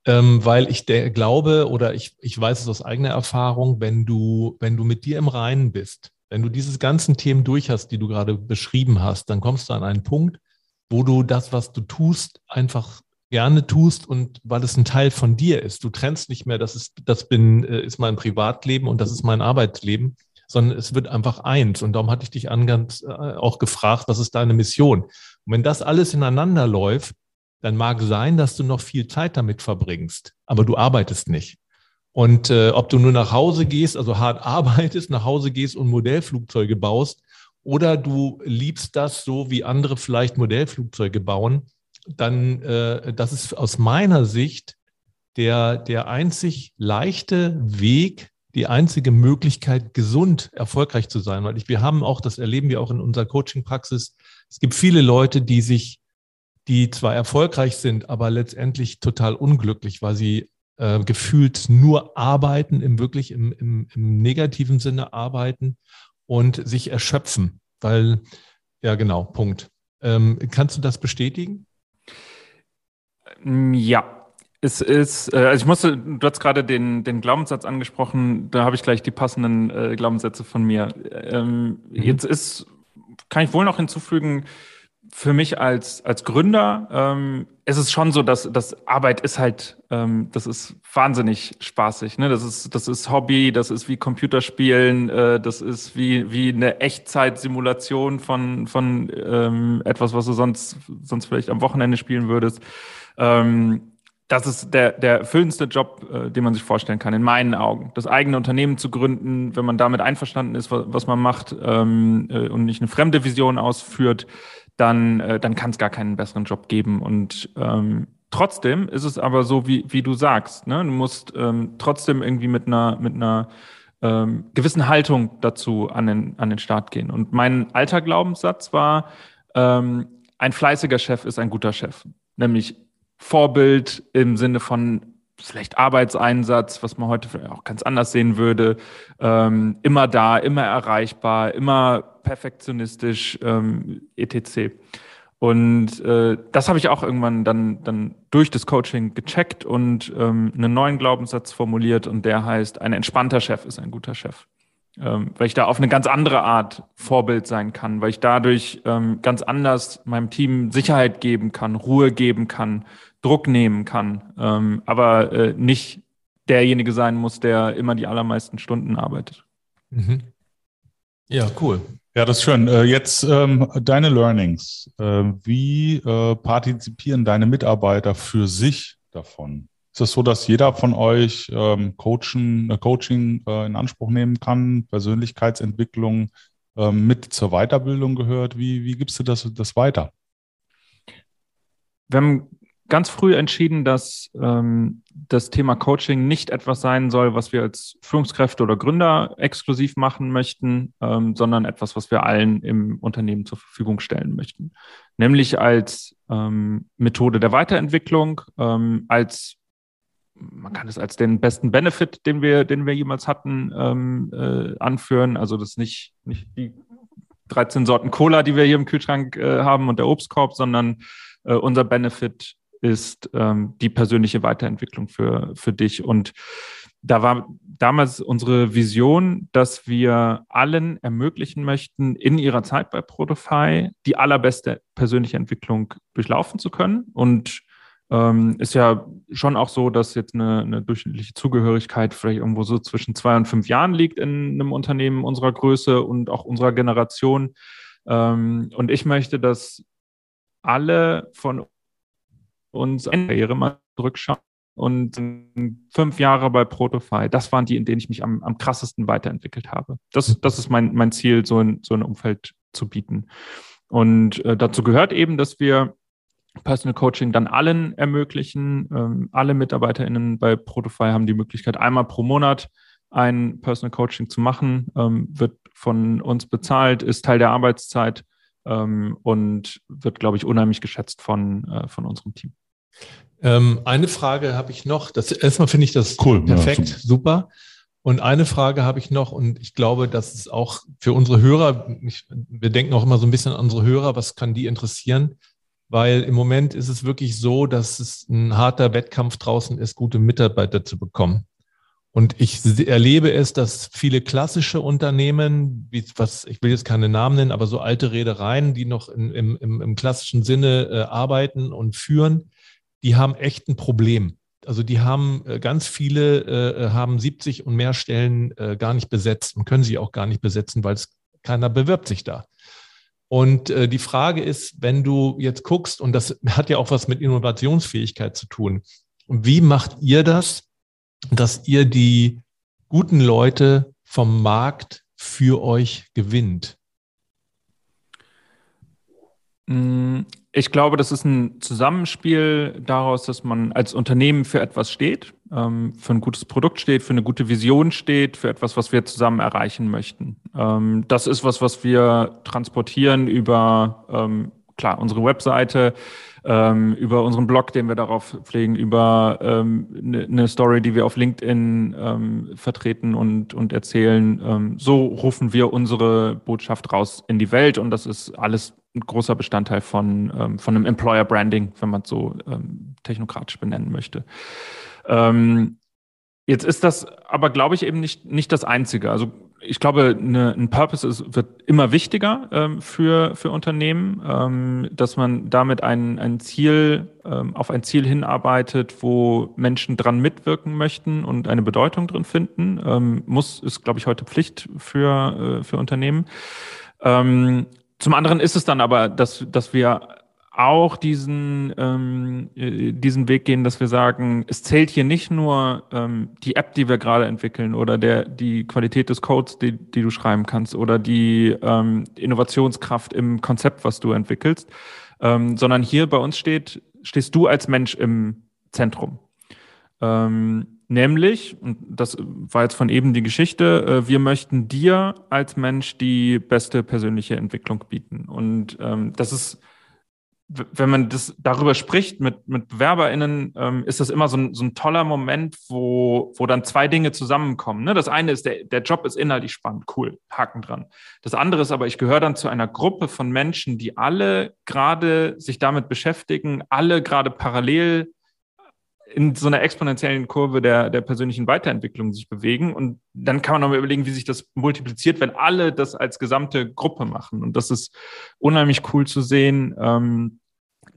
Speaker 4: ähm, weil ich der, glaube oder ich, ich weiß es aus eigener Erfahrung, wenn du, wenn du mit dir im Reinen bist, wenn du diese ganzen Themen durch hast, die du gerade beschrieben hast, dann kommst du an einen Punkt, wo du das, was du tust, einfach gerne tust und weil es ein Teil von dir ist. Du trennst nicht mehr, das ist, das bin, äh, ist mein Privatleben und das ist mein Arbeitsleben, sondern es wird einfach eins. Und darum hatte ich dich angangs äh, auch gefragt, was ist deine Mission? Und wenn das alles ineinander läuft, dann mag sein, dass du noch viel Zeit damit verbringst, aber du arbeitest nicht. Und äh, ob du nur nach Hause gehst, also hart arbeitest, nach Hause gehst und Modellflugzeuge baust, oder du liebst das so, wie andere vielleicht Modellflugzeuge bauen, dann, äh, das ist aus meiner Sicht der, der einzig leichte Weg, die einzige Möglichkeit, gesund erfolgreich zu sein. Weil ich, wir haben auch, das erleben wir auch in unserer Coaching-Praxis, es gibt viele Leute, die sich, die zwar erfolgreich sind, aber letztendlich total unglücklich, weil sie äh, gefühlt nur arbeiten, im wirklich im, im, im negativen Sinne arbeiten und sich erschöpfen. Weil, ja genau, Punkt. Ähm, kannst du das bestätigen?
Speaker 1: Ja, es ist, äh, also ich musste, du hast gerade den, den Glaubenssatz angesprochen, da habe ich gleich die passenden äh, Glaubenssätze von mir. Ähm, mhm. Jetzt ist, kann ich wohl noch hinzufügen, für mich als, als Gründer ähm, ist es schon so, dass, dass Arbeit ist halt, ähm, das ist wahnsinnig spaßig. Ne? Das, ist, das ist Hobby, das ist wie Computerspielen, äh, das ist wie, wie eine Echtzeitsimulation von, von ähm, etwas, was du sonst, sonst vielleicht am Wochenende spielen würdest. Ähm, das ist der, der erfüllendste Job, äh, den man sich vorstellen kann, in meinen Augen. Das eigene Unternehmen zu gründen, wenn man damit einverstanden ist, was, was man macht ähm, äh, und nicht eine fremde Vision ausführt, dann, äh, dann kann es gar keinen besseren Job geben. Und ähm, trotzdem ist es aber so, wie, wie du sagst. Ne? Du musst ähm, trotzdem irgendwie mit einer, mit einer ähm, gewissen Haltung dazu an den, an den Start gehen. Und mein alter Glaubenssatz war, ähm, ein fleißiger Chef ist ein guter Chef. Nämlich Vorbild im Sinne von vielleicht Arbeitseinsatz, was man heute auch ganz anders sehen würde, ähm, immer da, immer erreichbar, immer perfektionistisch, ähm, etc. Und äh, das habe ich auch irgendwann dann, dann durch das Coaching gecheckt und ähm, einen neuen Glaubenssatz formuliert und der heißt, ein entspannter Chef ist ein guter Chef. Ähm, weil ich da auf eine ganz andere Art Vorbild sein kann, weil ich dadurch ähm, ganz anders meinem Team Sicherheit geben kann, Ruhe geben kann, Druck nehmen kann, ähm, aber äh, nicht derjenige sein muss, der immer die allermeisten Stunden arbeitet.
Speaker 4: Mhm. Ja, cool.
Speaker 3: Ja, das ist schön. Äh, jetzt ähm, deine Learnings. Äh, wie äh, partizipieren deine Mitarbeiter für sich davon? Ist es so, dass jeder von euch ähm, Coachen, äh, Coaching äh, in Anspruch nehmen kann, Persönlichkeitsentwicklung äh, mit zur Weiterbildung gehört? Wie, wie gibst du das, das weiter?
Speaker 1: Wir haben ganz früh entschieden, dass ähm, das Thema Coaching nicht etwas sein soll, was wir als Führungskräfte oder Gründer exklusiv machen möchten, ähm, sondern etwas, was wir allen im Unternehmen zur Verfügung stellen möchten. Nämlich als ähm, Methode der Weiterentwicklung, ähm, als man kann es als den besten Benefit, den wir, den wir jemals hatten, ähm, äh, anführen. Also das nicht, nicht die 13 Sorten Cola, die wir hier im Kühlschrank äh, haben und der Obstkorb, sondern äh, unser Benefit ist ähm, die persönliche Weiterentwicklung für, für dich. Und da war damals unsere Vision, dass wir allen ermöglichen möchten, in ihrer Zeit bei Protofy die allerbeste persönliche Entwicklung durchlaufen zu können. Und ähm, ist ja schon auch so, dass jetzt eine, eine, durchschnittliche Zugehörigkeit vielleicht irgendwo so zwischen zwei und fünf Jahren liegt in einem Unternehmen unserer Größe und auch unserer Generation. Ähm, und ich möchte, dass alle von eine Karriere mal zurückschauen und fünf Jahre bei Protofy, das waren die, in denen ich mich am, am krassesten weiterentwickelt habe. Das, das ist mein, mein Ziel, so ein, so ein Umfeld zu bieten. Und äh, dazu gehört eben, dass wir Personal Coaching dann allen ermöglichen. Ähm, alle MitarbeiterInnen bei Protofy haben die Möglichkeit, einmal pro Monat ein Personal Coaching zu machen, ähm, wird von uns bezahlt, ist Teil der Arbeitszeit ähm, und wird, glaube ich, unheimlich geschätzt von, äh, von unserem Team.
Speaker 4: Ähm, eine Frage habe ich noch. Das, erstmal finde ich das cool, perfekt, ja, super. Und eine Frage habe ich noch, und ich glaube, das ist auch für unsere Hörer, ich, wir denken auch immer so ein bisschen an unsere Hörer, was kann die interessieren? Weil im Moment ist es wirklich so, dass es ein harter Wettkampf draußen ist, gute Mitarbeiter zu bekommen. Und ich erlebe es, dass viele klassische Unternehmen, wie was, ich will jetzt keine Namen nennen, aber so alte Reedereien, die noch in, im, im, im, klassischen Sinne äh, arbeiten und führen, die haben echt ein Problem. Also die haben äh, ganz viele, äh, haben 70 und mehr Stellen äh, gar nicht besetzt und können sie auch gar nicht besetzen, weil es keiner bewirbt sich da. Und äh, die Frage ist, wenn du jetzt guckst, und das hat ja auch was mit Innovationsfähigkeit zu tun, wie macht ihr das? dass ihr die guten Leute vom Markt für euch gewinnt?
Speaker 1: Mm, ich glaube, das ist ein Zusammenspiel daraus, dass man als Unternehmen für etwas steht, ähm, für ein gutes Produkt steht, für eine gute Vision steht, für etwas, was wir zusammen erreichen möchten. Ähm, das ist was, was wir transportieren über, ähm, klar, unsere Webseite, ähm, über unseren Blog, den wir darauf pflegen, über ähm, eine ne Story, die wir auf LinkedIn ähm, vertreten und, und erzählen. Ähm, so rufen wir unsere Botschaft raus in die Welt und das ist alles ein großer Bestandteil von, ähm, von einem Employer Branding, wenn man es so ähm, technokratisch benennen möchte. Ähm, Jetzt ist das aber, glaube ich, eben nicht, nicht das Einzige. Also ich glaube, eine, ein Purpose ist, wird immer wichtiger ähm, für, für Unternehmen, ähm, dass man damit ein, ein Ziel, ähm, auf ein Ziel hinarbeitet, wo Menschen dran mitwirken möchten und eine Bedeutung drin finden. Ähm, muss, ist, glaube ich, heute Pflicht für, äh, für Unternehmen. Ähm, zum anderen ist es dann aber, dass, dass wir auch diesen, ähm, äh, diesen Weg gehen, dass wir sagen, es zählt hier nicht nur ähm, die App, die wir gerade entwickeln oder der, die Qualität des Codes, die, die du schreiben kannst oder die ähm, Innovationskraft im Konzept, was du entwickelst, ähm, sondern hier bei uns steht, stehst du als Mensch im Zentrum. Ähm, nämlich, und das war jetzt von eben die Geschichte, äh, wir möchten dir als Mensch die beste persönliche Entwicklung bieten. Und ähm, das ist wenn man das darüber spricht mit, mit BewerberInnen, ähm, ist das immer so ein, so ein toller Moment, wo, wo dann zwei Dinge zusammenkommen. Ne? Das eine ist, der, der Job ist inhaltlich spannend, cool, Haken dran. Das andere ist aber, ich gehöre dann zu einer Gruppe von Menschen, die alle gerade sich damit beschäftigen, alle gerade parallel in so einer exponentiellen Kurve der, der persönlichen Weiterentwicklung sich bewegen. Und dann kann man nochmal überlegen, wie sich das multipliziert, wenn alle das als gesamte Gruppe machen. Und das ist unheimlich cool zu sehen, ähm,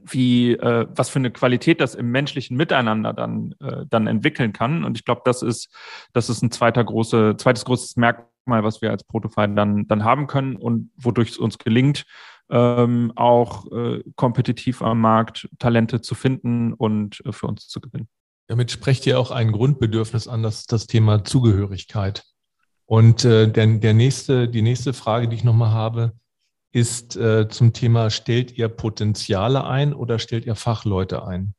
Speaker 1: wie, äh, was für eine Qualität das im menschlichen Miteinander dann, äh, dann entwickeln kann. Und ich glaube, das ist, das ist ein zweiter große, zweites großes Merkmal, was wir als Protofile dann, dann haben können und wodurch es uns gelingt, ähm, auch äh, kompetitiv am Markt Talente zu finden und äh, für uns zu gewinnen.
Speaker 4: Damit sprecht ihr auch ein Grundbedürfnis an, das das Thema Zugehörigkeit. Und äh, der, der nächste, die nächste Frage, die ich nochmal habe, ist äh, zum Thema, stellt ihr Potenziale ein oder stellt ihr Fachleute ein?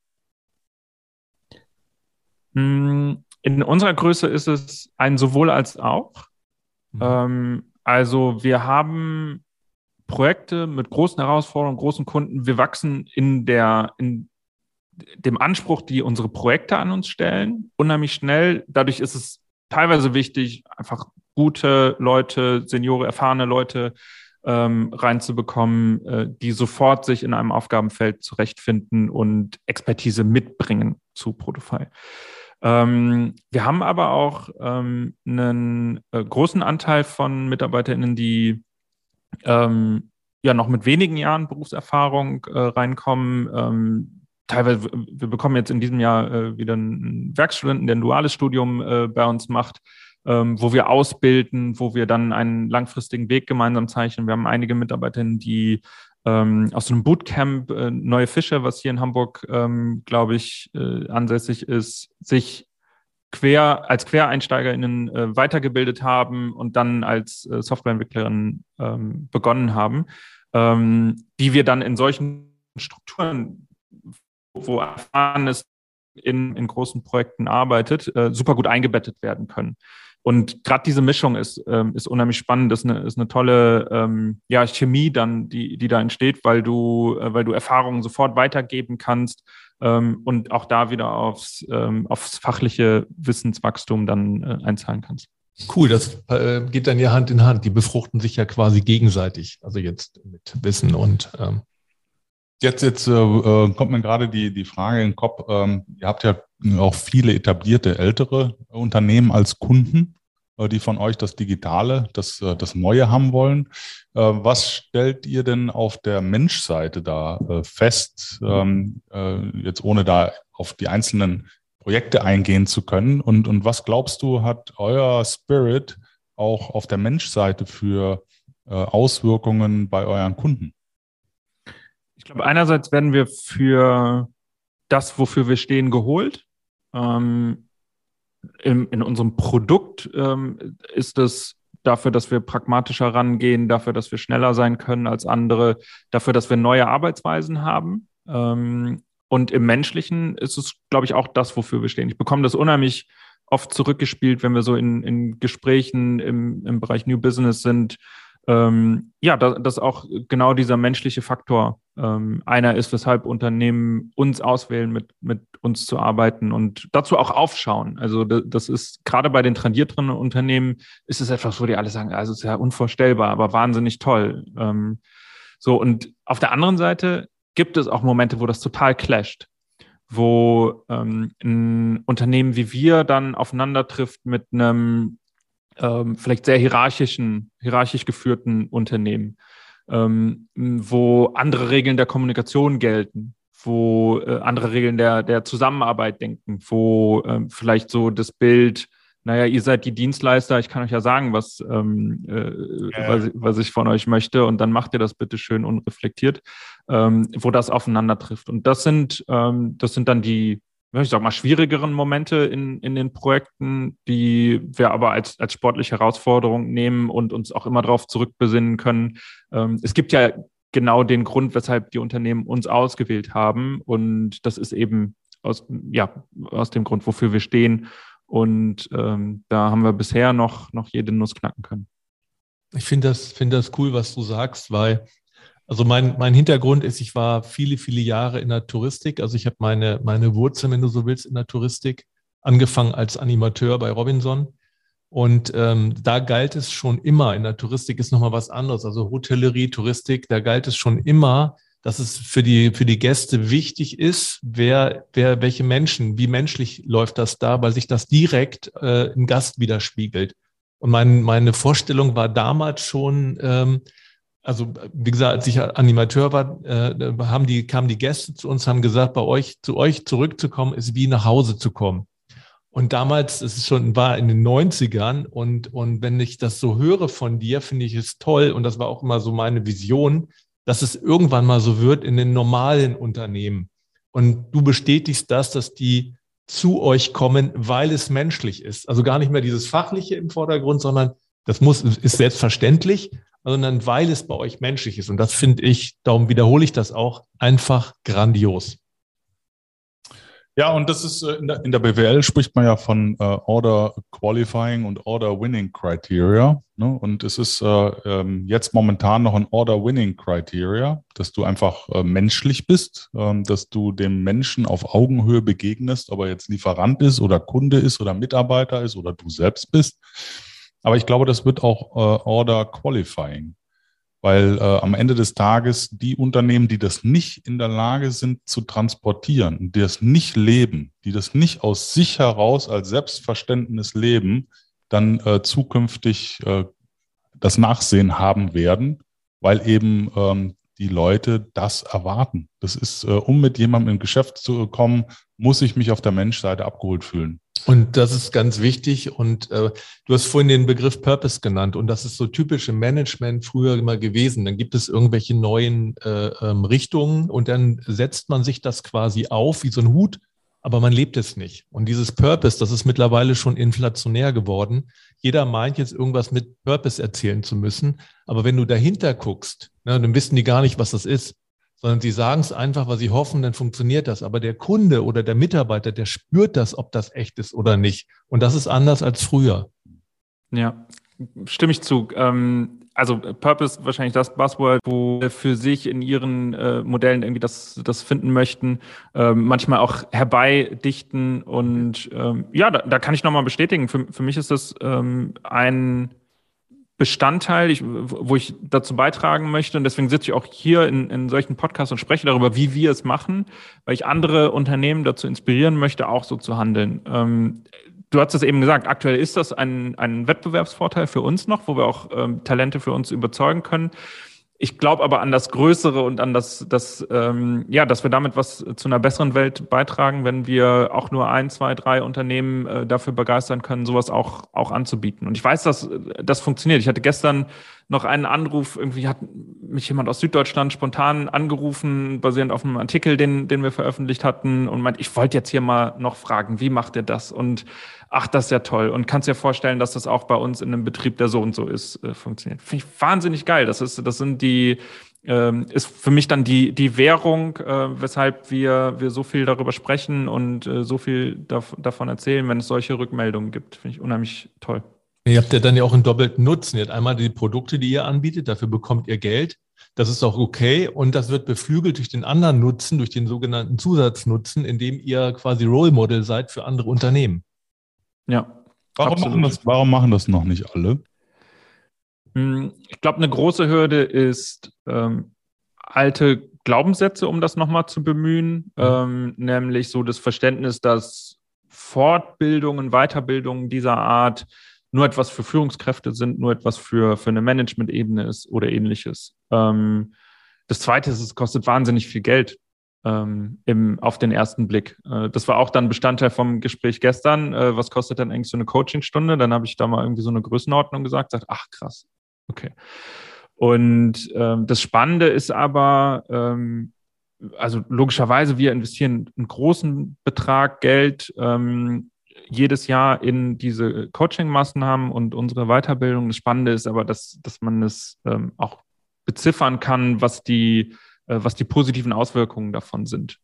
Speaker 1: Hm, in unserer Größe ist es ein sowohl als auch. Mhm. Ähm, also wir haben Projekte mit großen Herausforderungen, großen Kunden. Wir wachsen in der, in dem Anspruch, die unsere Projekte an uns stellen, unheimlich schnell. Dadurch ist es teilweise wichtig, einfach gute Leute, Seniore, erfahrene Leute ähm, reinzubekommen, äh, die sofort sich in einem Aufgabenfeld zurechtfinden und Expertise mitbringen zu Protofile. Ähm, wir haben aber auch ähm, einen äh, großen Anteil von MitarbeiterInnen, die ähm, ja noch mit wenigen Jahren Berufserfahrung äh, reinkommen. Ähm, teilweise, wir bekommen jetzt in diesem Jahr äh, wieder einen Werkstudenten, der ein duales Studium äh, bei uns macht, ähm, wo wir ausbilden, wo wir dann einen langfristigen Weg gemeinsam zeichnen. Wir haben einige Mitarbeiterinnen, die ähm, aus einem Bootcamp äh, Neue Fische, was hier in Hamburg, ähm, glaube ich, äh, ansässig ist, sich quer als QuereinsteigerInnen äh, weitergebildet haben und dann als äh, Softwareentwicklerin ähm, begonnen haben, ähm, die wir dann in solchen Strukturen, wo erfahrenes in, in großen Projekten arbeitet, äh, super gut eingebettet werden können. Und gerade diese Mischung ist, ähm, ist unheimlich spannend, ist eine, ist eine tolle ähm, ja, Chemie dann, die, die da entsteht, weil du, äh, weil du Erfahrungen sofort weitergeben kannst ähm, und auch da wieder aufs, ähm, aufs fachliche Wissenswachstum dann äh, einzahlen kannst.
Speaker 4: Cool, das äh, geht dann ja Hand in Hand. Die befruchten sich ja quasi gegenseitig, also jetzt mit Wissen und ähm
Speaker 3: Jetzt, jetzt äh, äh, kommt mir gerade die, die Frage in den Kopf. Ähm, ihr habt ja auch viele etablierte ältere Unternehmen als Kunden, die von euch das Digitale, das, äh, das Neue haben wollen. Äh, was stellt ihr denn auf der Menschseite da äh, fest, ähm, jetzt ohne da auf die einzelnen Projekte eingehen zu können? Und, und was glaubst du, hat euer Spirit auch auf der Menschseite für Auswirkungen bei euren Kunden?
Speaker 1: Ich glaube, einerseits werden wir für das, wofür wir stehen, geholt. Ähm, in, in, unserem Produkt ähm, ist es dafür, dass wir pragmatischer rangehen, dafür, dass wir schneller sein können als andere, dafür, dass wir neue Arbeitsweisen haben. Ähm, und im Menschlichen ist es, glaube ich, auch das, wofür wir stehen. Ich bekomme das unheimlich oft zurückgespielt, wenn wir so in, in Gesprächen im, im Bereich New Business sind, ähm, ja, dass, dass auch genau dieser menschliche Faktor ähm, einer ist, weshalb Unternehmen uns auswählen, mit, mit uns zu arbeiten und dazu auch aufschauen. Also das ist gerade bei den tradierteren Unternehmen ist es etwas, wo die alle sagen, also es ist ja unvorstellbar, aber wahnsinnig toll. Ähm, so, und auf der anderen Seite gibt es auch Momente, wo das total clasht wo ähm, ein Unternehmen wie wir dann aufeinander trifft mit einem ähm, vielleicht sehr hierarchischen, hierarchisch geführten Unternehmen, ähm, wo andere Regeln der Kommunikation gelten, wo äh, andere Regeln der, der Zusammenarbeit denken, wo ähm, vielleicht so das Bild, naja, ihr seid die Dienstleister, ich kann euch ja sagen, was, ähm, äh, ja. was, was, ich von euch möchte und dann macht ihr das bitte schön unreflektiert, ähm, wo das aufeinander trifft. Und das sind, ähm, das sind dann die, ich sag mal, schwierigeren Momente in, in den Projekten, die wir aber als, als sportliche Herausforderung nehmen und uns auch immer darauf zurückbesinnen können. Ähm, es gibt ja genau den Grund, weshalb die Unternehmen uns ausgewählt haben. Und das ist eben aus, ja, aus dem Grund, wofür wir stehen. Und ähm, da haben wir bisher noch, noch jede Nuss knacken können.
Speaker 4: Ich finde das, finde das cool, was du sagst, weil also mein, mein Hintergrund ist, ich war viele, viele Jahre in der Touristik. Also ich habe meine, meine Wurzeln, wenn du so willst, in der Touristik, angefangen als Animateur bei Robinson. Und ähm, da galt es schon immer, in der Touristik ist nochmal was anderes, also Hotellerie, Touristik, da galt es schon immer, dass es für die, für die Gäste wichtig ist, wer, wer, welche Menschen, wie menschlich läuft das da, weil sich das direkt äh, im Gast widerspiegelt. Und mein, meine Vorstellung war damals schon, ähm, also wie gesagt, als ich Animateur war, äh, haben die, kamen die Gäste zu uns, haben gesagt, bei euch, zu euch zurückzukommen, ist wie nach Hause zu kommen. Und damals, es ist schon, war in den 90ern und, und wenn ich das so höre von dir, finde ich es toll und das war auch immer so meine Vision, dass es irgendwann mal so wird in den normalen Unternehmen. Und du bestätigst das, dass die zu euch kommen, weil es menschlich ist. Also gar nicht mehr dieses Fachliche im Vordergrund, sondern das muss, ist selbstverständlich, sondern weil es bei euch menschlich ist. Und das finde ich, darum wiederhole ich das auch, einfach grandios.
Speaker 3: Ja, und das ist äh, in der, in der BWL spricht man ja von äh, Order Qualifying und Order Winning Criteria. Ne? Und es ist äh, ähm, jetzt momentan noch ein Order Winning Criteria, dass du einfach äh, menschlich bist, ähm, dass du dem Menschen auf Augenhöhe begegnest, ob er jetzt Lieferant ist oder Kunde ist oder Mitarbeiter ist oder du selbst bist. Aber ich glaube, das wird auch äh, Order Qualifying, weil äh, am Ende des Tages die Unternehmen, die das nicht in der Lage sind zu transportieren, die das nicht leben, die das nicht aus sich heraus als Selbstverständnis leben, dann äh, zukünftig äh, das Nachsehen haben werden, weil eben ähm, die Leute das erwarten. Das ist, äh, um mit jemandem in Geschäft zu kommen, muss ich mich auf der Menschseite abgeholt fühlen.
Speaker 4: Und das ist ganz wichtig. Und äh, du hast vorhin den Begriff Purpose genannt. Und das ist so typisch im Management früher immer gewesen. Dann gibt es irgendwelche neuen äh, ähm, Richtungen und dann setzt man sich das quasi auf wie so ein Hut, aber man lebt es nicht. Und dieses Purpose, das ist mittlerweile schon inflationär geworden. Jeder meint jetzt irgendwas mit Purpose erzählen zu müssen. Aber wenn du dahinter guckst, ne, dann wissen die gar nicht, was das ist sondern sie sagen es einfach, weil sie hoffen, dann funktioniert das. Aber der Kunde oder der Mitarbeiter, der spürt das, ob das echt ist oder nicht. Und das ist anders als früher.
Speaker 1: Ja, stimme ich zu. Ähm, also Purpose wahrscheinlich das Buzzword, wo für sich in ihren äh, Modellen irgendwie das, das finden möchten, ähm, manchmal auch herbeidichten und ähm, ja, da, da kann ich nochmal bestätigen. Für, für mich ist das ähm, ein Bestandteil, ich, wo ich dazu beitragen möchte. Und deswegen sitze ich auch hier in, in solchen Podcasts und spreche darüber, wie wir es machen, weil ich andere Unternehmen dazu inspirieren möchte, auch so zu handeln. Ähm, du hast es eben gesagt, aktuell ist das ein, ein Wettbewerbsvorteil für uns noch, wo wir auch ähm, Talente für uns überzeugen können. Ich glaube aber an das Größere und an das, das ähm, ja, dass wir damit was zu einer besseren Welt beitragen, wenn wir auch nur ein, zwei, drei Unternehmen äh, dafür begeistern können, sowas auch, auch anzubieten. Und ich weiß, dass das funktioniert. Ich hatte gestern noch einen Anruf, irgendwie hat mich jemand aus Süddeutschland spontan angerufen, basierend auf einem Artikel, den, den wir veröffentlicht hatten und meint, ich wollte jetzt hier mal noch fragen, wie macht ihr das? Und ach, das ist ja toll. Und kannst dir vorstellen, dass das auch bei uns in einem Betrieb, der so und so ist, äh, funktioniert. Finde ich wahnsinnig geil. Das ist, das sind die, ähm, ist für mich dann die, die Währung, äh, weshalb wir, wir so viel darüber sprechen und äh, so viel dav davon erzählen, wenn es solche Rückmeldungen gibt. Finde ich unheimlich toll.
Speaker 4: Ihr habt ja dann ja auch einen doppelten Nutzen. Ihr habt einmal die Produkte, die ihr anbietet, dafür bekommt ihr Geld. Das ist auch okay und das wird beflügelt durch den anderen Nutzen, durch den sogenannten Zusatznutzen, indem ihr quasi Role Model seid für andere Unternehmen.
Speaker 3: Ja. Warum machen, das, warum machen das noch nicht alle?
Speaker 1: Hm, ich glaube, eine große Hürde ist ähm, alte Glaubenssätze, um das nochmal zu bemühen, mhm. ähm, nämlich so das Verständnis, dass Fortbildungen, Weiterbildungen dieser Art nur etwas für Führungskräfte sind, nur etwas für, für eine Management-Ebene ist oder ähnliches. Ähm, das Zweite ist, es kostet wahnsinnig viel Geld ähm, im, auf den ersten Blick. Äh, das war auch dann Bestandteil vom Gespräch gestern. Äh, was kostet denn eigentlich so eine Coachingstunde? Dann habe ich da mal irgendwie so eine Größenordnung gesagt, sagt, ach krass, okay. Und ähm, das Spannende ist aber, ähm, also logischerweise, wir investieren einen großen Betrag Geld ähm, jedes Jahr in diese Coaching-Maßnahmen und unsere Weiterbildung. Das Spannende ist aber, dass, dass man es ähm, auch beziffern kann, was die äh, was die positiven Auswirkungen davon sind.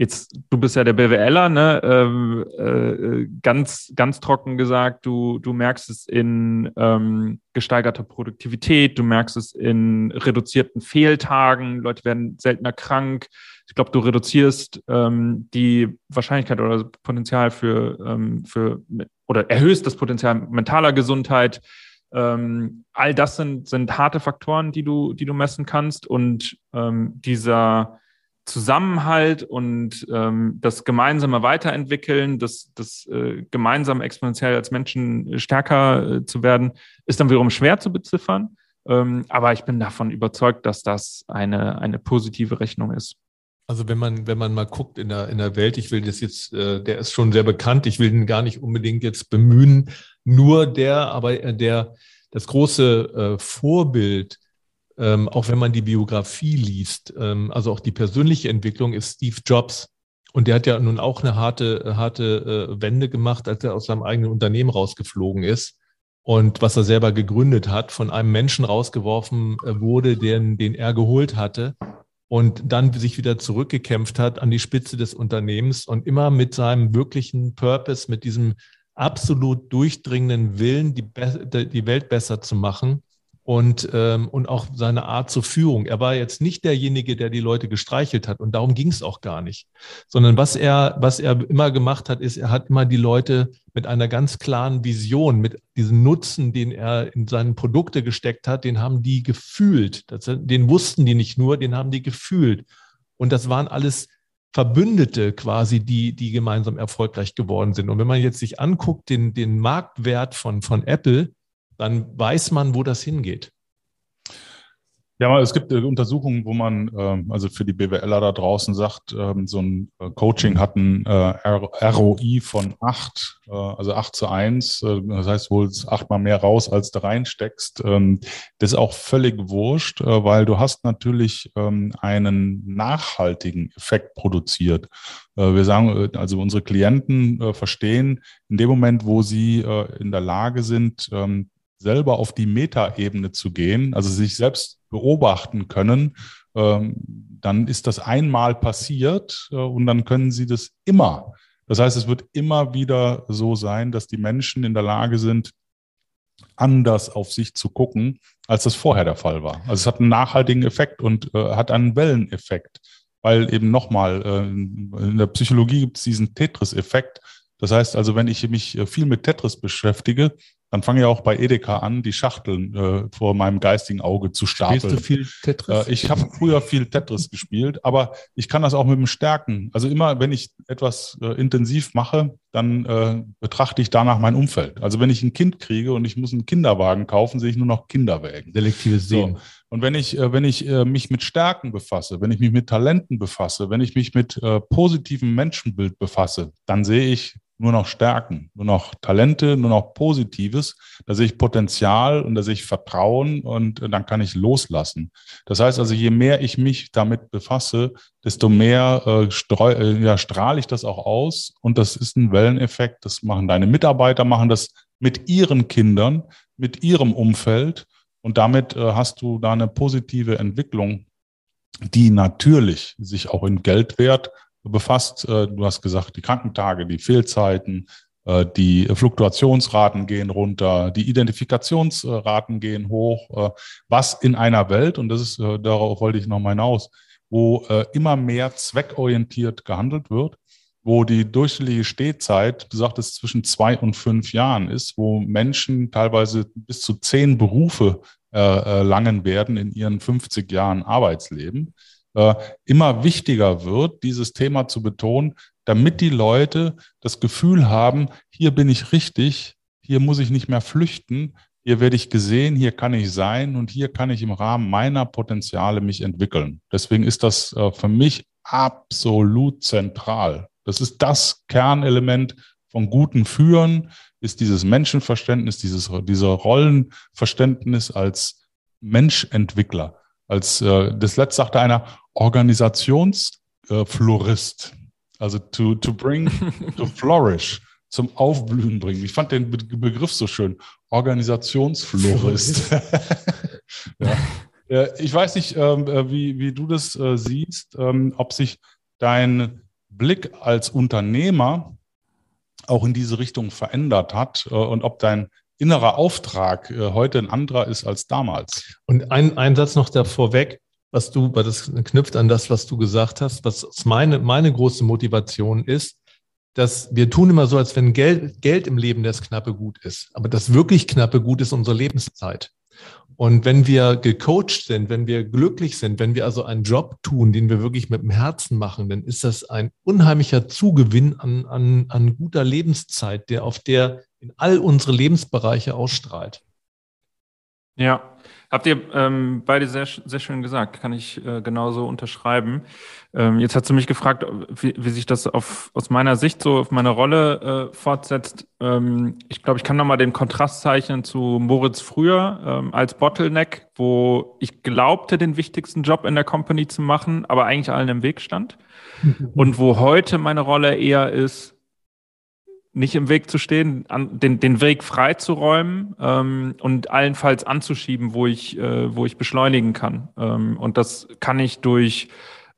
Speaker 1: Jetzt, du bist ja der BWLer, ne? Ähm, äh, ganz, ganz trocken gesagt, du, du merkst es in ähm, gesteigerter Produktivität, du merkst es in reduzierten Fehltagen, Leute werden seltener krank. Ich glaube, du reduzierst ähm, die Wahrscheinlichkeit oder das Potenzial für, ähm, für oder erhöhst das Potenzial mentaler Gesundheit. Ähm, all das sind, sind harte Faktoren, die du, die du messen kannst. Und ähm, dieser Zusammenhalt und ähm, das gemeinsame Weiterentwickeln, das, das äh, gemeinsam exponentiell als Menschen stärker äh, zu werden, ist dann wiederum schwer zu beziffern. Ähm, aber ich bin davon überzeugt, dass das eine, eine positive Rechnung ist.
Speaker 4: Also wenn man, wenn man mal guckt in der, in der Welt, ich will das jetzt, äh, der ist schon sehr bekannt, ich will den gar nicht unbedingt jetzt bemühen, nur der, aber äh, der, das große äh, Vorbild, ähm, auch wenn man die Biografie liest, ähm, also auch die persönliche Entwicklung ist Steve Jobs. Und der hat ja nun auch eine harte, harte äh, Wende gemacht, als er aus seinem eigenen Unternehmen rausgeflogen ist. Und was er selber gegründet hat, von einem Menschen rausgeworfen äh, wurde, den, den er geholt hatte und dann sich wieder zurückgekämpft hat an die Spitze des Unternehmens und immer mit seinem wirklichen Purpose, mit diesem absolut durchdringenden Willen, die, die Welt besser zu machen und, ähm, und auch seine Art zur Führung. Er war jetzt nicht derjenige, der die Leute gestreichelt hat und darum ging es auch gar nicht, sondern was er, was er immer gemacht hat, ist, er hat immer die Leute mit einer ganz klaren Vision, mit diesem Nutzen, den er in seine Produkte gesteckt hat, den haben die gefühlt. Das, den wussten die nicht nur, den haben die gefühlt. Und das waren alles Verbündete quasi, die, die gemeinsam erfolgreich geworden sind. Und wenn man jetzt sich anguckt, den, den Marktwert von, von Apple, dann weiß man, wo das hingeht.
Speaker 3: Ja, es gibt äh, Untersuchungen, wo man, ähm, also für die BWLer da draußen sagt, ähm, so ein äh, Coaching hat ein äh, ROI von acht, also acht zu eins. Das heißt, du holst achtmal mehr raus, als du reinsteckst. Ähm, das ist auch völlig wurscht, weil du hast natürlich einen nachhaltigen Effekt produziert. Wir sagen, also unsere Klienten verstehen, in dem Moment, wo sie in der Lage sind, selber auf die Metaebene zu gehen, also sich selbst beobachten können, ähm, dann ist das einmal passiert äh, und dann können sie das immer. Das heißt, es wird immer wieder so sein, dass die Menschen in der Lage sind, anders auf sich zu gucken, als das vorher der Fall war. Also es hat einen nachhaltigen Effekt und äh, hat einen Welleneffekt, weil eben nochmal, äh, in der Psychologie gibt es diesen Tetris-Effekt. Das heißt also, wenn ich mich viel mit Tetris beschäftige, dann fange ich auch bei Edeka an, die Schachteln äh, vor meinem geistigen Auge zu stapeln. Spielst
Speaker 4: du viel Tetris?
Speaker 3: Äh, ich habe früher viel Tetris gespielt, aber ich kann das auch mit dem Stärken. Also immer, wenn ich etwas äh, intensiv mache, dann äh, betrachte ich danach mein Umfeld. Also wenn ich ein Kind kriege und ich muss einen Kinderwagen kaufen, sehe ich nur noch Kinderwägen.
Speaker 4: Selektives Sehen.
Speaker 3: So. Und wenn ich, äh, wenn ich äh, mich mit Stärken befasse, wenn ich mich mit Talenten befasse, wenn ich mich mit positivem Menschenbild befasse, dann sehe ich nur noch Stärken, nur noch Talente, nur noch Positives. Da sehe ich Potenzial und da sehe ich Vertrauen und dann kann ich loslassen. Das heißt also, je mehr ich mich damit befasse, desto mehr äh, streu, äh, ja, strahle ich das auch aus und das ist ein Welleneffekt. Das machen deine Mitarbeiter, machen das mit ihren Kindern, mit ihrem Umfeld und damit äh, hast du da eine positive Entwicklung, die natürlich sich auch in Geldwert befasst. Äh, du hast gesagt, die Krankentage, die Fehlzeiten, äh, die Fluktuationsraten gehen runter, die Identifikationsraten gehen hoch. Äh, was in einer Welt, und das ist, darauf wollte ich nochmal hinaus, wo immer mehr zweckorientiert gehandelt wird, wo die durchschnittliche Stehzeit, du sagtest, zwischen zwei und fünf Jahren ist, wo Menschen teilweise bis zu zehn Berufe erlangen werden in ihren 50 Jahren Arbeitsleben immer wichtiger wird, dieses Thema zu betonen, damit die Leute das Gefühl haben, hier bin ich richtig, hier muss ich nicht mehr flüchten, hier werde ich gesehen, hier kann ich sein und hier kann ich im Rahmen meiner Potenziale mich entwickeln. Deswegen ist das äh, für mich absolut zentral. Das ist das Kernelement von guten Führen, ist dieses Menschenverständnis, dieses, dieser Rollenverständnis als Menschentwickler. Als äh, das letzte sagte einer Organisationsflorist. Äh, also to, to bring, to flourish, zum Aufblühen bringen. Ich fand den Be Begriff so schön. Organisationsflorist. ja. Ich weiß nicht, ähm, äh, wie, wie du das äh, siehst, ähm, ob sich dein Blick als Unternehmer auch in diese Richtung verändert hat äh, und ob dein innerer Auftrag äh, heute ein anderer ist als damals.
Speaker 4: Und ein, ein Satz noch davor weg, was du, weil das knüpft an das, was du gesagt hast, was meine, meine große Motivation ist, dass wir tun immer so, als wenn Geld, Geld im Leben das knappe Gut ist. Aber das wirklich knappe Gut ist unsere Lebenszeit. Und wenn wir gecoacht sind, wenn wir glücklich sind, wenn wir also einen Job tun, den wir wirklich mit dem Herzen machen, dann ist das ein unheimlicher Zugewinn an, an, an guter Lebenszeit, der auf der in all unsere Lebensbereiche ausstrahlt.
Speaker 1: Ja, habt ihr ähm, beide sehr, sehr schön gesagt, kann ich äh, genauso unterschreiben. Ähm, jetzt hast du mich gefragt, wie, wie sich das auf, aus meiner Sicht so auf meine Rolle äh, fortsetzt. Ähm, ich glaube, ich kann nochmal den Kontrast zeichnen zu Moritz früher ähm, als Bottleneck, wo ich glaubte, den wichtigsten Job in der Company zu machen, aber eigentlich allen im Weg stand. Und wo heute meine Rolle eher ist, nicht im Weg zu stehen, an, den, den Weg freizuräumen ähm, und allenfalls anzuschieben, wo ich, äh, wo ich beschleunigen kann. Ähm, und das kann ich durch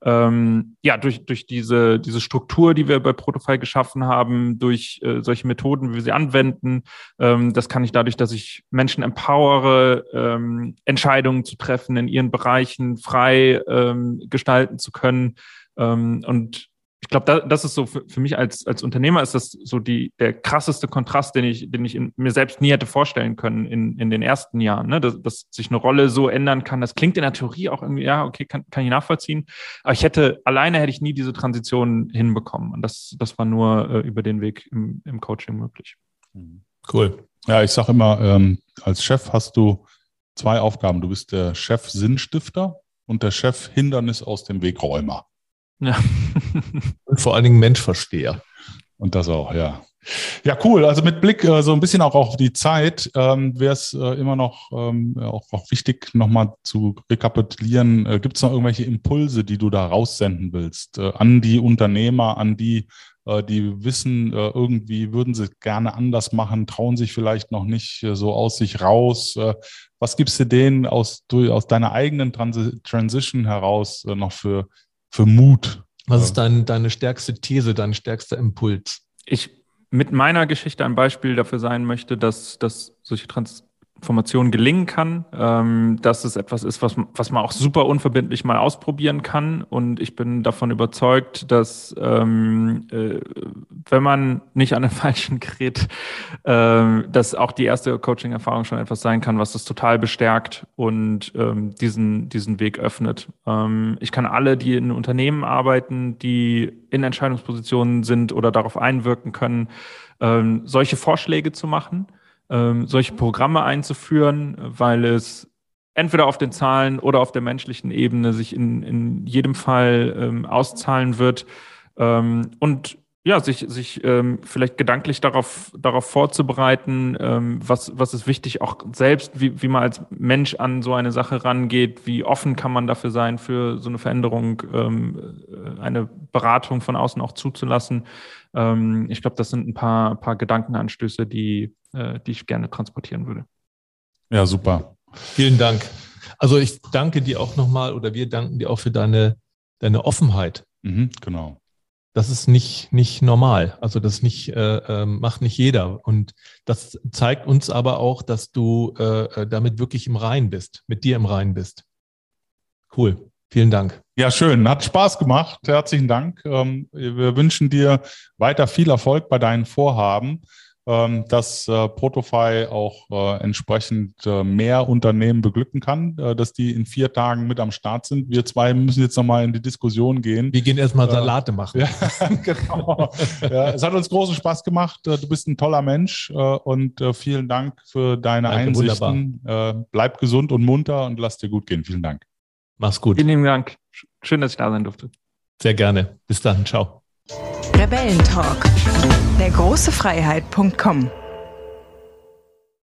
Speaker 1: ähm, ja, durch, durch diese, diese Struktur, die wir bei Protofile geschaffen haben, durch äh, solche Methoden, wie wir sie anwenden. Ähm, das kann ich dadurch, dass ich Menschen empowere, ähm, Entscheidungen zu treffen, in ihren Bereichen frei ähm, gestalten zu können. Ähm, und ich glaube, da, das ist so für, für, mich als, als Unternehmer ist das so die, der krasseste Kontrast, den ich, den ich in, mir selbst nie hätte vorstellen können in, in den ersten Jahren, ne? dass, dass sich eine Rolle so ändern kann. Das klingt in der Theorie auch irgendwie, ja, okay, kann, kann ich nachvollziehen. Aber ich hätte, alleine hätte ich nie diese Transition hinbekommen. Und das, das war nur äh, über den Weg im, im Coaching möglich.
Speaker 3: Mhm. Cool. Ja, ich sage immer, ähm, als Chef hast du zwei Aufgaben. Du bist der Chef Sinnstifter und der Chef Hindernis aus dem Wegräumer.
Speaker 4: Ja. Und vor allen Dingen Menschversteher.
Speaker 3: Und das auch, ja. Ja, cool. Also mit Blick äh, so ein bisschen auch auf die Zeit ähm, wäre es äh, immer noch ähm, auch, auch wichtig, nochmal zu rekapitulieren. Äh, Gibt es noch irgendwelche Impulse, die du da raussenden willst äh, an die Unternehmer, an die, äh, die wissen, äh, irgendwie würden sie gerne anders machen, trauen sich vielleicht noch nicht äh, so aus sich raus. Äh, was gibst du denen aus, du, aus deiner eigenen Transi Transition heraus äh, noch für für Mut.
Speaker 4: Was ist dein, deine stärkste These, dein stärkster Impuls?
Speaker 1: Ich mit meiner Geschichte ein Beispiel dafür sein möchte, dass, dass solche Trans Formation gelingen kann, ähm, dass es etwas ist, was, was man auch super unverbindlich mal ausprobieren kann. Und ich bin davon überzeugt, dass ähm, äh, wenn man nicht an einem falschen gerät, äh, dass auch die erste Coaching-Erfahrung schon etwas sein kann, was das total bestärkt und ähm, diesen, diesen Weg öffnet. Ähm, ich kann alle, die in Unternehmen arbeiten, die in Entscheidungspositionen sind oder darauf einwirken können, ähm, solche Vorschläge zu machen ähm, solche Programme einzuführen, weil es entweder auf den Zahlen oder auf der menschlichen Ebene sich in, in jedem Fall ähm, auszahlen wird ähm, und ja, sich, sich ähm, vielleicht gedanklich darauf, darauf vorzubereiten, ähm, was, was ist wichtig, auch selbst, wie, wie man als Mensch an so eine Sache rangeht, wie offen kann man dafür sein, für so eine Veränderung, ähm, äh, eine Beratung von außen auch zuzulassen. Ähm, ich glaube, das sind ein paar, paar Gedankenanstöße, die, äh, die ich gerne transportieren würde.
Speaker 3: Ja, super.
Speaker 4: Vielen Dank. Also ich danke dir auch nochmal oder wir danken dir auch für deine, deine Offenheit.
Speaker 3: Mhm, genau.
Speaker 4: Das ist nicht, nicht normal. Also das nicht, äh, äh, macht nicht jeder. Und das zeigt uns aber auch, dass du äh, äh damit wirklich im Rein bist, mit dir im Rein bist. Cool. Vielen Dank.
Speaker 3: Ja, schön. Hat Spaß gemacht. Herzlichen Dank. Ähm, wir wünschen dir weiter viel Erfolg bei deinen Vorhaben. Ähm, dass äh, Protofy auch äh, entsprechend äh, mehr Unternehmen beglücken kann, dass die in vier Tagen mit am Start sind. Wir zwei müssen jetzt nochmal in die Diskussion gehen.
Speaker 4: Wir gehen erstmal Salate machen.
Speaker 3: Ja, genau. ja, es hat uns großen Spaß gemacht. Du bist ein toller Mensch und vielen Dank für deine Danke, Einsichten. bleib gesund und munter und lass dir gut gehen. Vielen Dank.
Speaker 4: Mach's gut.
Speaker 1: Vielen Dank. Schön, dass ich da sein durfte.
Speaker 4: Sehr gerne. Bis dann. Ciao.
Speaker 2: Rebellentalk. Der große Freiheit.com